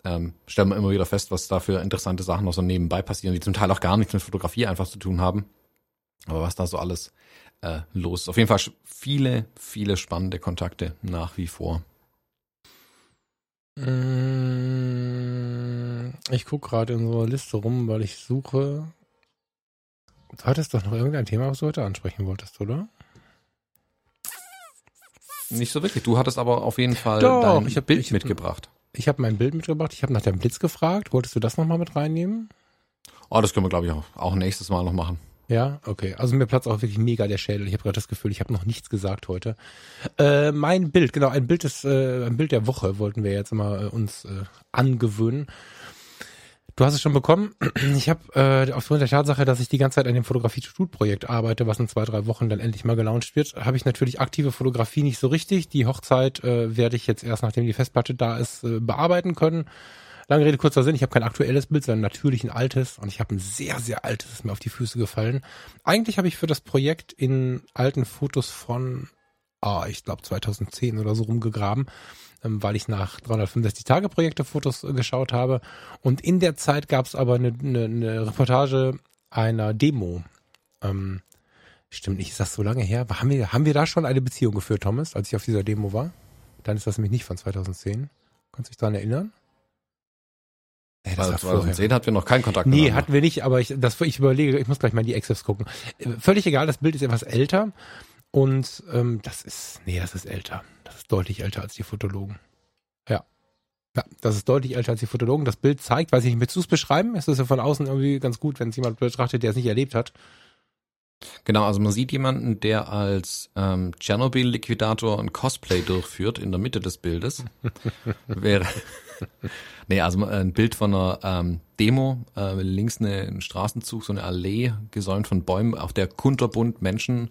ähm, stellen wir immer wieder fest, was da für interessante Sachen noch so nebenbei passieren, die zum Teil auch gar nichts mit Fotografie einfach zu tun haben. Aber was da so alles äh, los ist. Auf jeden Fall viele, viele spannende Kontakte nach wie vor. Mm, ich gucke gerade in so einer Liste rum, weil ich suche. Du hattest doch noch irgendein Thema, was du heute ansprechen wolltest, oder? Nicht so wirklich. Du hattest aber auf jeden Fall Doch, dein ich hab, Bild ich mitgebracht. Ich habe mein Bild mitgebracht. Ich habe nach dem Blitz gefragt. Wolltest du das nochmal mit reinnehmen? Oh, das können wir, glaube ich, auch, auch nächstes Mal noch machen. Ja, okay. Also mir platzt auch wirklich mega der Schädel. Ich habe gerade das Gefühl, ich habe noch nichts gesagt heute. Äh, mein Bild, genau, ein Bild ist äh, ein Bild der Woche wollten wir jetzt mal äh, uns äh, angewöhnen. Du hast es schon bekommen. Ich habe äh, aufgrund der Tatsache, dass ich die ganze Zeit an dem Fotografie-to-Shoot-Projekt arbeite, was in zwei, drei Wochen dann endlich mal gelauncht wird, habe ich natürlich aktive Fotografie nicht so richtig. Die Hochzeit äh, werde ich jetzt erst, nachdem die Festplatte da ist, äh, bearbeiten können. Lange Rede, kurzer Sinn, ich habe kein aktuelles Bild, sondern natürlich ein altes und ich habe ein sehr, sehr altes, ist mir auf die Füße gefallen. Eigentlich habe ich für das Projekt in alten Fotos von, ah, ich glaube 2010 oder so rumgegraben ähm, weil ich nach 365-Tage-Projekte-Fotos äh, geschaut habe. Und in der Zeit gab es aber eine, eine, eine Reportage einer Demo. Ähm, stimmt nicht, ist das so lange her? Haben wir, haben wir da schon eine Beziehung geführt, Thomas, als ich auf dieser Demo war? Dann ist das nämlich nicht von 2010. Kannst du dich daran erinnern? Nee, das also 2010 hatten wir noch keinen Kontakt. Nee, hatten wir nicht, aber ich, das, ich überlege, ich muss gleich mal in die Exifs gucken. Äh, völlig egal, das Bild ist etwas älter und ähm, das ist, nee, das ist älter. Das ist deutlich älter als die Fotologen. Ja. Ja, das ist deutlich älter als die Fotologen. Das Bild zeigt, weiß ich nicht, willst du es beschreiben? Es ist ja von außen irgendwie ganz gut, wenn es jemand betrachtet, der es nicht erlebt hat. Genau, also man sieht jemanden, der als ähm, Tschernobyl-Liquidator ein Cosplay durchführt in der Mitte des Bildes. Wäre. nee, also ein Bild von einer ähm, Demo, äh, links eine, ein Straßenzug, so eine Allee, gesäumt von Bäumen, auf der kunterbunt Menschen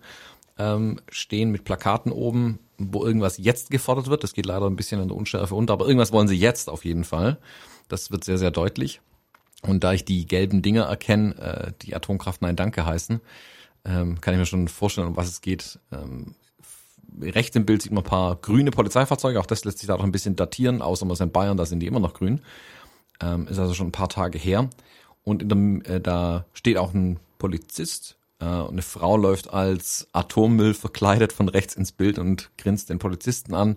ähm, stehen mit Plakaten oben, wo irgendwas jetzt gefordert wird. Das geht leider ein bisschen an der Unschärfe unter, aber irgendwas wollen sie jetzt auf jeden Fall. Das wird sehr, sehr deutlich. Und da ich die gelben Dinger erkenne, äh, die Atomkraft Nein Danke heißen, ähm, kann ich mir schon vorstellen, um was es geht. Ähm, rechts im Bild sieht man ein paar grüne Polizeifahrzeuge, auch das lässt sich da noch ein bisschen datieren, außer man ist in Bayern, da sind die immer noch grün. Ähm, ist also schon ein paar Tage her. Und in dem, äh, da steht auch ein Polizist äh, eine Frau läuft als Atommüll verkleidet von rechts ins Bild und grinst den Polizisten an.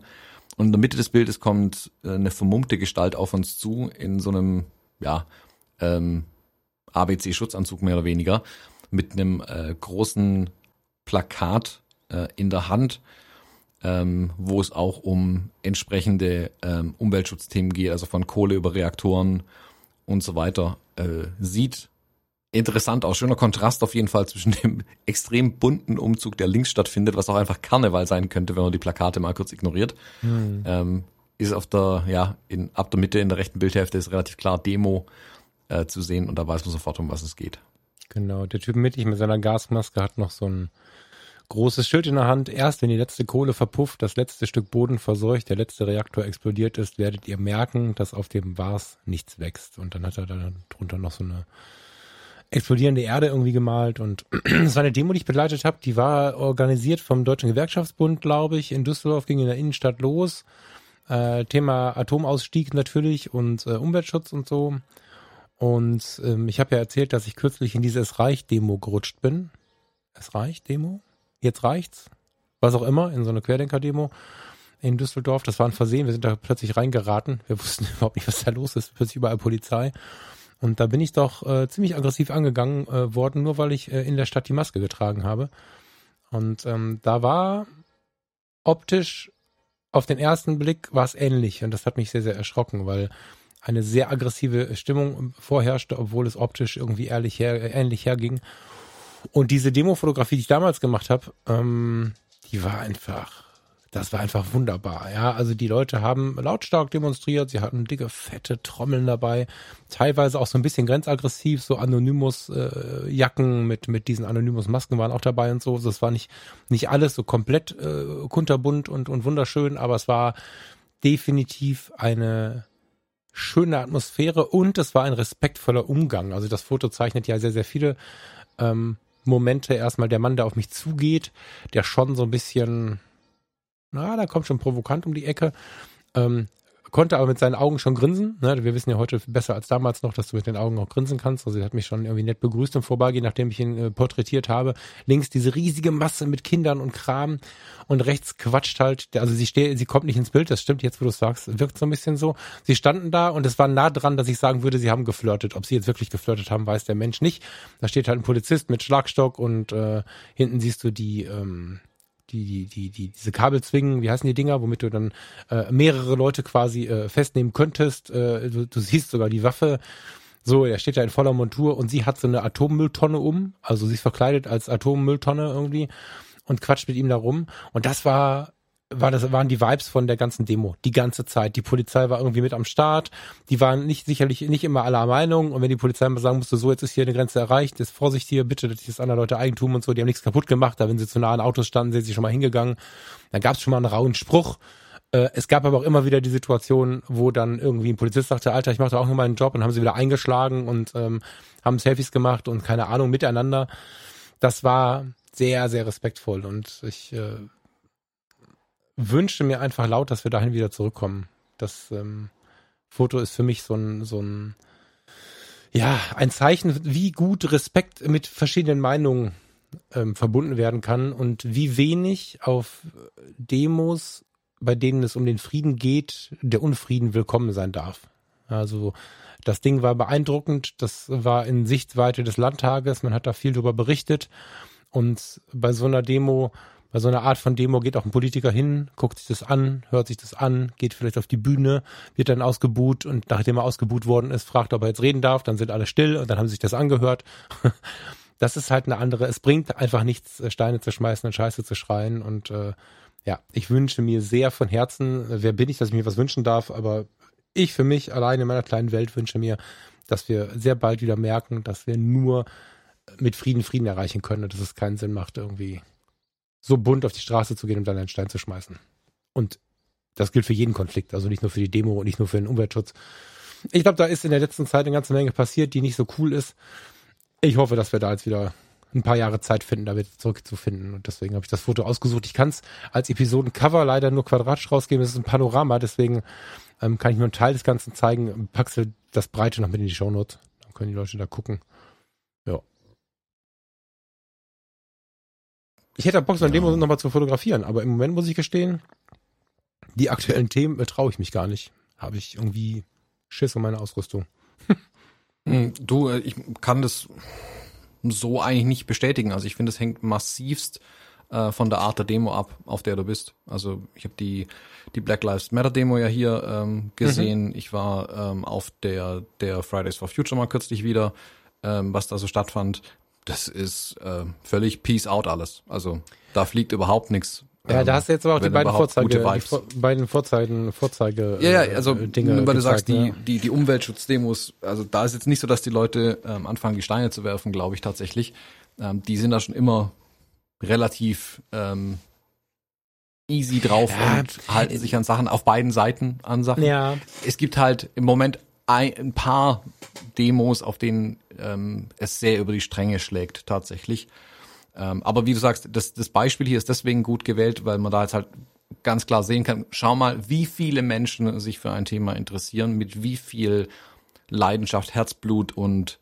Und in der Mitte des Bildes kommt äh, eine vermummte Gestalt auf uns zu in so einem, ja, ähm, ABC-Schutzanzug mehr oder weniger, mit einem äh, großen Plakat äh, in der Hand, ähm, wo es auch um entsprechende ähm, Umweltschutzthemen geht, also von Kohle über Reaktoren und so weiter. Äh, sieht interessant aus. Schöner Kontrast auf jeden Fall zwischen dem extrem bunten Umzug, der links stattfindet, was auch einfach Karneval sein könnte, wenn man die Plakate mal kurz ignoriert. Mhm. Ähm, ist auf der, ja, in, ab der Mitte in der rechten Bildhälfte ist relativ klar Demo äh, zu sehen und da weiß man sofort, um was es geht. Genau, der Typ mittig mit seiner Gasmaske hat noch so ein großes Schild in der Hand. Erst wenn die letzte Kohle verpufft, das letzte Stück Boden verseucht, der letzte Reaktor explodiert ist, werdet ihr merken, dass auf dem Vars nichts wächst. Und dann hat er da drunter noch so eine explodierende Erde irgendwie gemalt und das war eine Demo, die ich begleitet habe, die war organisiert vom Deutschen Gewerkschaftsbund, glaube ich, in Düsseldorf, ging in der Innenstadt los. Äh, Thema Atomausstieg natürlich und äh, Umweltschutz und so. Und ähm, ich habe ja erzählt, dass ich kürzlich in diese Es reicht Demo gerutscht bin. Es reicht Demo? Jetzt reicht's? Was auch immer, in so eine Querdenker-Demo in Düsseldorf. Das war ein Versehen. Wir sind da plötzlich reingeraten. Wir wussten überhaupt nicht, was da los ist. Plötzlich überall Polizei. Und da bin ich doch äh, ziemlich aggressiv angegangen äh, worden, nur weil ich äh, in der Stadt die Maske getragen habe. Und ähm, da war optisch auf den ersten Blick war es ähnlich und das hat mich sehr, sehr erschrocken, weil eine sehr aggressive Stimmung vorherrschte, obwohl es optisch irgendwie ehrlich her, äh, ähnlich herging. Und diese Demo-Fotografie, die ich damals gemacht habe, ähm, die war einfach das war einfach wunderbar. Ja, also die Leute haben lautstark demonstriert, sie hatten dicke, fette Trommeln dabei, teilweise auch so ein bisschen grenzaggressiv, so Anonymous-Jacken äh, mit, mit diesen Anonymous-Masken waren auch dabei und so. Das war nicht, nicht alles so komplett äh, kunterbunt und, und wunderschön, aber es war definitiv eine schöne Atmosphäre und es war ein respektvoller Umgang. Also das Foto zeichnet ja sehr, sehr viele ähm, Momente. Erstmal der Mann, der auf mich zugeht, der schon so ein bisschen na, da kommt schon provokant um die Ecke. Ähm, konnte aber mit seinen Augen schon grinsen. Ne? Wir wissen ja heute besser als damals noch, dass du mit den Augen auch grinsen kannst. Also er hat mich schon irgendwie nett begrüßt im Vorbeigehen, nachdem ich ihn äh, porträtiert habe. Links diese riesige Masse mit Kindern und Kram und rechts quatscht halt. Also sie steht, sie kommt nicht ins Bild. Das stimmt jetzt, wo du es sagst, wirkt so ein bisschen so. Sie standen da und es war nah dran, dass ich sagen würde, sie haben geflirtet. Ob sie jetzt wirklich geflirtet haben, weiß der Mensch nicht. Da steht halt ein Polizist mit Schlagstock und äh, hinten siehst du die ähm, die, die, die, die, diese Kabelzwingen, wie heißen die Dinger, womit du dann äh, mehrere Leute quasi äh, festnehmen könntest. Äh, du, du siehst sogar die Waffe. So, er steht da in voller Montur und sie hat so eine Atommülltonne um, also sie ist verkleidet als Atommülltonne irgendwie und quatscht mit ihm da rum. Und das war war das, waren die Vibes von der ganzen Demo. Die ganze Zeit. Die Polizei war irgendwie mit am Start. Die waren nicht, sicherlich nicht immer aller Meinung. Und wenn die Polizei mal sagen musste, so, jetzt ist hier eine Grenze erreicht, ist Vorsicht hier, bitte, das ist andere Leute Eigentum und so, die haben nichts kaputt gemacht. Da, wenn sie zu nah an Autos standen, sind sie schon mal hingegangen. Dann gab es schon mal einen rauen Spruch. Äh, es gab aber auch immer wieder die Situation, wo dann irgendwie ein Polizist sagte, Alter, ich mache da auch nur meinen Job und haben sie wieder eingeschlagen und ähm, haben Selfies gemacht und keine Ahnung, miteinander. Das war sehr, sehr respektvoll und ich äh, wünsche mir einfach laut, dass wir dahin wieder zurückkommen. Das ähm, Foto ist für mich so ein, so ein, ja, ein Zeichen, wie gut Respekt mit verschiedenen Meinungen ähm, verbunden werden kann und wie wenig auf Demos, bei denen es um den Frieden geht, der Unfrieden willkommen sein darf. Also das Ding war beeindruckend, das war in Sichtweite des Landtages, man hat da viel darüber berichtet und bei so einer Demo bei so einer Art von Demo geht auch ein Politiker hin, guckt sich das an, hört sich das an, geht vielleicht auf die Bühne, wird dann ausgebuht und nachdem er ausgebuht worden ist, fragt, ob er jetzt reden darf, dann sind alle still und dann haben sie sich das angehört. Das ist halt eine andere, es bringt einfach nichts, äh, Steine zu schmeißen und Scheiße zu schreien und äh, ja, ich wünsche mir sehr von Herzen, wer bin ich, dass ich mir was wünschen darf, aber ich für mich allein in meiner kleinen Welt wünsche mir, dass wir sehr bald wieder merken, dass wir nur mit Frieden Frieden erreichen können und dass es keinen Sinn macht, irgendwie so bunt auf die Straße zu gehen und dann einen Stein zu schmeißen. Und das gilt für jeden Konflikt, also nicht nur für die Demo und nicht nur für den Umweltschutz. Ich glaube, da ist in der letzten Zeit eine ganze Menge passiert, die nicht so cool ist. Ich hoffe, dass wir da jetzt wieder ein paar Jahre Zeit finden, da wieder zurückzufinden. Und deswegen habe ich das Foto ausgesucht. Ich kann es als Episodencover leider nur quadratisch rausgeben. Es ist ein Panorama, deswegen ähm, kann ich nur einen Teil des Ganzen zeigen. Packst du das Breite noch mit in die Shownotes. Dann können die Leute da gucken. Ja. Ich hätte Bock, so ein ja. Demo nochmal zu fotografieren, aber im Moment muss ich gestehen, die aktuellen Themen traue ich mich gar nicht. Habe ich irgendwie Schiss um meine Ausrüstung. Hm, du, äh, ich kann das so eigentlich nicht bestätigen. Also ich finde, es hängt massivst äh, von der Art der Demo ab, auf der du bist. Also ich habe die, die Black Lives Matter Demo ja hier ähm, gesehen. Mhm. Ich war ähm, auf der, der Fridays for Future mal kürzlich wieder, ähm, was da so stattfand das ist äh, völlig Peace out alles. Also da fliegt überhaupt nichts. Ja, ähm, da hast du jetzt aber auch die beiden Vorzeige, die beiden Vorzeigen, Vorzeige. Ja, ja, also äh, Dinge wenn du sagst, die, die, die Umweltschutzdemos, also da ist jetzt nicht so, dass die Leute ähm, anfangen, die Steine zu werfen, glaube ich tatsächlich. Ähm, die sind da schon immer relativ ähm, easy drauf ja, und halten sich an Sachen auf beiden Seiten an Sachen. Ja. Es gibt halt im Moment ein, paar Demos, auf denen ähm, es sehr über die Stränge schlägt tatsächlich. Ähm, aber wie du sagst, das, das Beispiel hier ist deswegen gut gewählt, weil man da jetzt halt ganz klar sehen kann, schau mal, wie viele Menschen sich für ein Thema interessieren, mit wie viel Leidenschaft, Herzblut und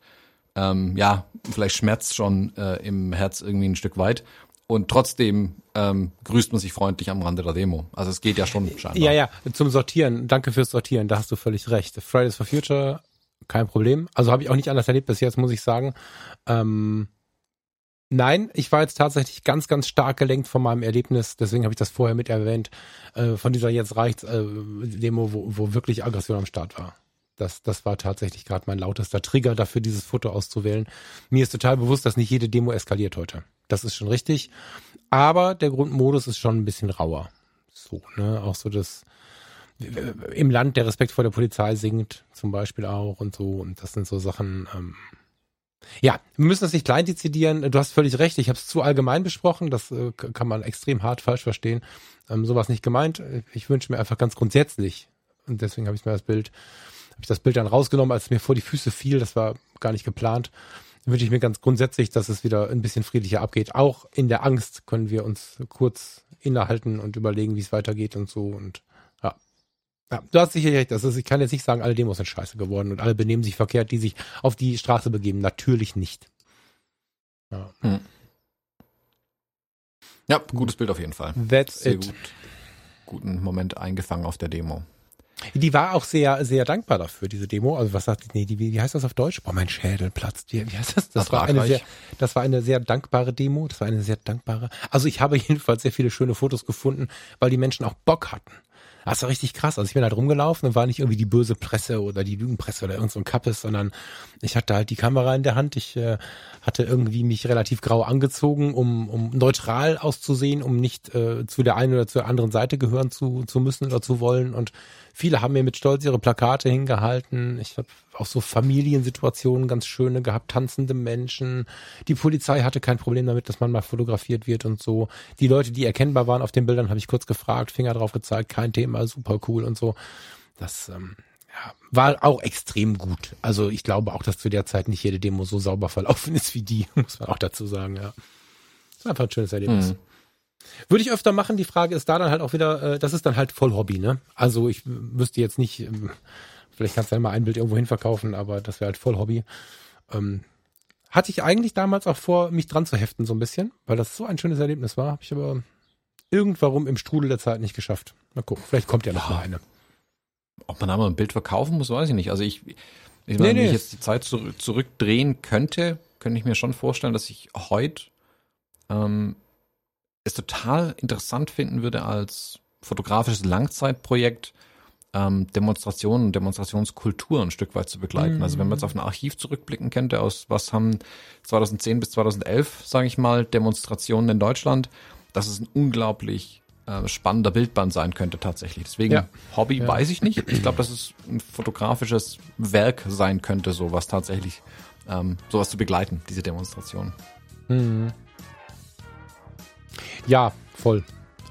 ähm, ja, vielleicht Schmerz schon äh, im Herz irgendwie ein Stück weit. Und trotzdem ähm, grüßt man sich freundlich am Rande der Demo. Also es geht ja schon scheinbar. Ja, ja, zum Sortieren. Danke fürs Sortieren, da hast du völlig recht. Fridays for Future kein Problem. Also habe ich auch nicht anders erlebt bis jetzt, muss ich sagen. Ähm, nein, ich war jetzt tatsächlich ganz, ganz stark gelenkt von meinem Erlebnis, deswegen habe ich das vorher mit erwähnt, äh, von dieser jetzt reicht's äh, Demo, wo, wo wirklich Aggression am Start war. Das, das war tatsächlich gerade mein lautester Trigger dafür, dieses Foto auszuwählen. Mir ist total bewusst, dass nicht jede Demo eskaliert heute. Das ist schon richtig. Aber der Grundmodus ist schon ein bisschen rauer. So, ne? Auch so das, im Land der Respekt vor der Polizei sinkt, zum Beispiel auch und so. Und das sind so Sachen. Ähm, ja, wir müssen das nicht klein dezidieren. Du hast völlig recht. Ich habe es zu allgemein besprochen. Das äh, kann man extrem hart falsch verstehen. Ähm, sowas nicht gemeint. Ich wünsche mir einfach ganz grundsätzlich. Und deswegen habe ich mir das Bild, habe ich das Bild dann rausgenommen, als es mir vor die Füße fiel. Das war gar nicht geplant. Wünsche ich mir ganz grundsätzlich, dass es wieder ein bisschen friedlicher abgeht. Auch in der Angst können wir uns kurz innehalten und überlegen, wie es weitergeht und so. Und ja, du hast sicher recht. Also ich kann jetzt nicht sagen, alle Demos sind scheiße geworden und alle benehmen sich verkehrt, die sich auf die Straße begeben. Natürlich nicht. Ja, hm. ja gutes Bild auf jeden Fall. That's sehr it. Gut. Guten Moment eingefangen auf der Demo. Die war auch sehr, sehr dankbar dafür, diese Demo. Also was sagt die, nee, die, wie heißt das auf Deutsch? Boah, mein Schädel platzt. Wie, wie heißt das? Das war eine sehr, das war eine sehr dankbare Demo. Das war eine sehr dankbare. Also ich habe jedenfalls sehr viele schöne Fotos gefunden, weil die Menschen auch Bock hatten. Das war richtig krass. Also ich bin halt rumgelaufen und war nicht irgendwie die böse Presse oder die Lügenpresse oder irgend so ein Kappes, sondern ich hatte halt die Kamera in der Hand. Ich äh, hatte irgendwie mich relativ grau angezogen, um, um neutral auszusehen, um nicht äh, zu der einen oder zur anderen Seite gehören zu, zu müssen oder zu wollen. Und viele haben mir mit Stolz ihre Plakate hingehalten. Ich habe auch so Familiensituationen ganz schöne gehabt, tanzende Menschen. Die Polizei hatte kein Problem damit, dass man mal fotografiert wird und so. Die Leute, die erkennbar waren auf den Bildern, habe ich kurz gefragt, Finger drauf gezeigt, kein Thema, super cool und so. Das ähm, ja, war auch extrem gut. Also ich glaube auch, dass zu der Zeit nicht jede Demo so sauber verlaufen ist wie die, muss man auch dazu sagen, ja. Das war einfach ein schönes Erlebnis. Mhm. Würde ich öfter machen. Die Frage ist da dann halt auch wieder, äh, das ist dann halt voll Hobby, ne? Also ich wüsste jetzt nicht, ähm, vielleicht kannst du ja mal ein Bild irgendwo hin verkaufen, aber das wäre halt voll Hobby. Ähm, hatte ich eigentlich damals auch vor, mich dran zu heften, so ein bisschen, weil das so ein schönes Erlebnis war. Habe ich aber irgendwann im Strudel der Zeit nicht geschafft. Mal gucken, vielleicht kommt ja noch mal eine. Ob man da mal ein Bild verkaufen muss, weiß ich nicht. Also ich, ich meine, nee, nee. wenn ich jetzt die Zeit zurück, zurückdrehen könnte, könnte ich mir schon vorstellen, dass ich heute ähm, es total interessant finden würde als fotografisches Langzeitprojekt, ähm, Demonstrationen und Demonstrationskultur ein Stück weit zu begleiten. Mhm. Also wenn man jetzt auf ein Archiv zurückblicken könnte, aus was haben 2010 bis 2011, sage ich mal, Demonstrationen in Deutschland, dass es ein unglaublich äh, spannender Bildband sein könnte tatsächlich. Deswegen ja. Hobby ja. weiß ich nicht. Ich glaube, dass es ein fotografisches Werk sein könnte, sowas tatsächlich, ähm, sowas zu begleiten, diese Demonstration. Mhm. Ja, voll.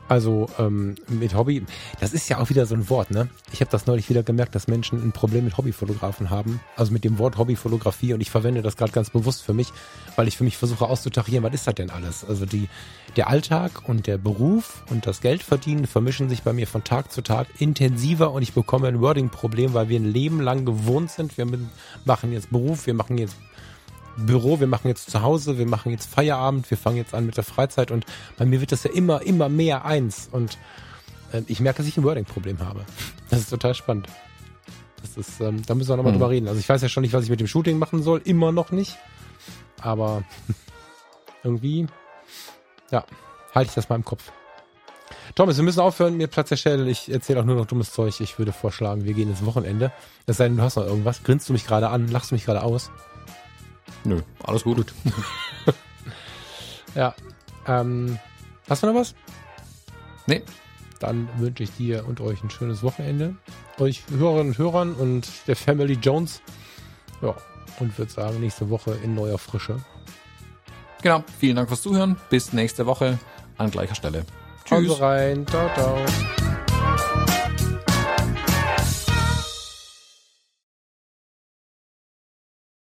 Also ähm, mit Hobby, das ist ja auch wieder so ein Wort, ne? Ich habe das neulich wieder gemerkt, dass Menschen ein Problem mit Hobbyfotografen haben. Also mit dem Wort Hobbyfotografie und ich verwende das gerade ganz bewusst für mich, weil ich für mich versuche auszutarieren, was ist das denn alles? Also die, der Alltag und der Beruf und das Geldverdienen vermischen sich bei mir von Tag zu Tag intensiver und ich bekomme ein Wording-Problem, weil wir ein Leben lang gewohnt sind. Wir machen jetzt Beruf, wir machen jetzt Büro, wir machen jetzt zu Hause, wir machen jetzt Feierabend, wir fangen jetzt an mit der Freizeit und bei mir wird das ja immer, immer mehr eins und äh, ich merke, dass ich ein Wording-Problem habe. Das ist total spannend. Das ist, ähm, da müssen wir nochmal hm. drüber reden. Also ich weiß ja schon nicht, was ich mit dem Shooting machen soll, immer noch nicht, aber irgendwie, ja, halte ich das mal im Kopf. Thomas, wir müssen aufhören, mir Platz erstellen. Ich erzähle auch nur noch dummes Zeug. Ich würde vorschlagen, wir gehen ins Wochenende. Es sei denn, du hast noch irgendwas. Grinst du mich gerade an? Lachst du mich gerade aus? Nö, alles gut. gut. ja. Ähm, hast du noch was? Nee. Dann wünsche ich dir und euch ein schönes Wochenende. Euch Hörerinnen und Hörern und der Family Jones. Ja, und würde sagen, nächste Woche in neuer Frische. Genau. Vielen Dank fürs Zuhören. Bis nächste Woche an gleicher Stelle. Tschüss. Also rein. Ciao, ciao.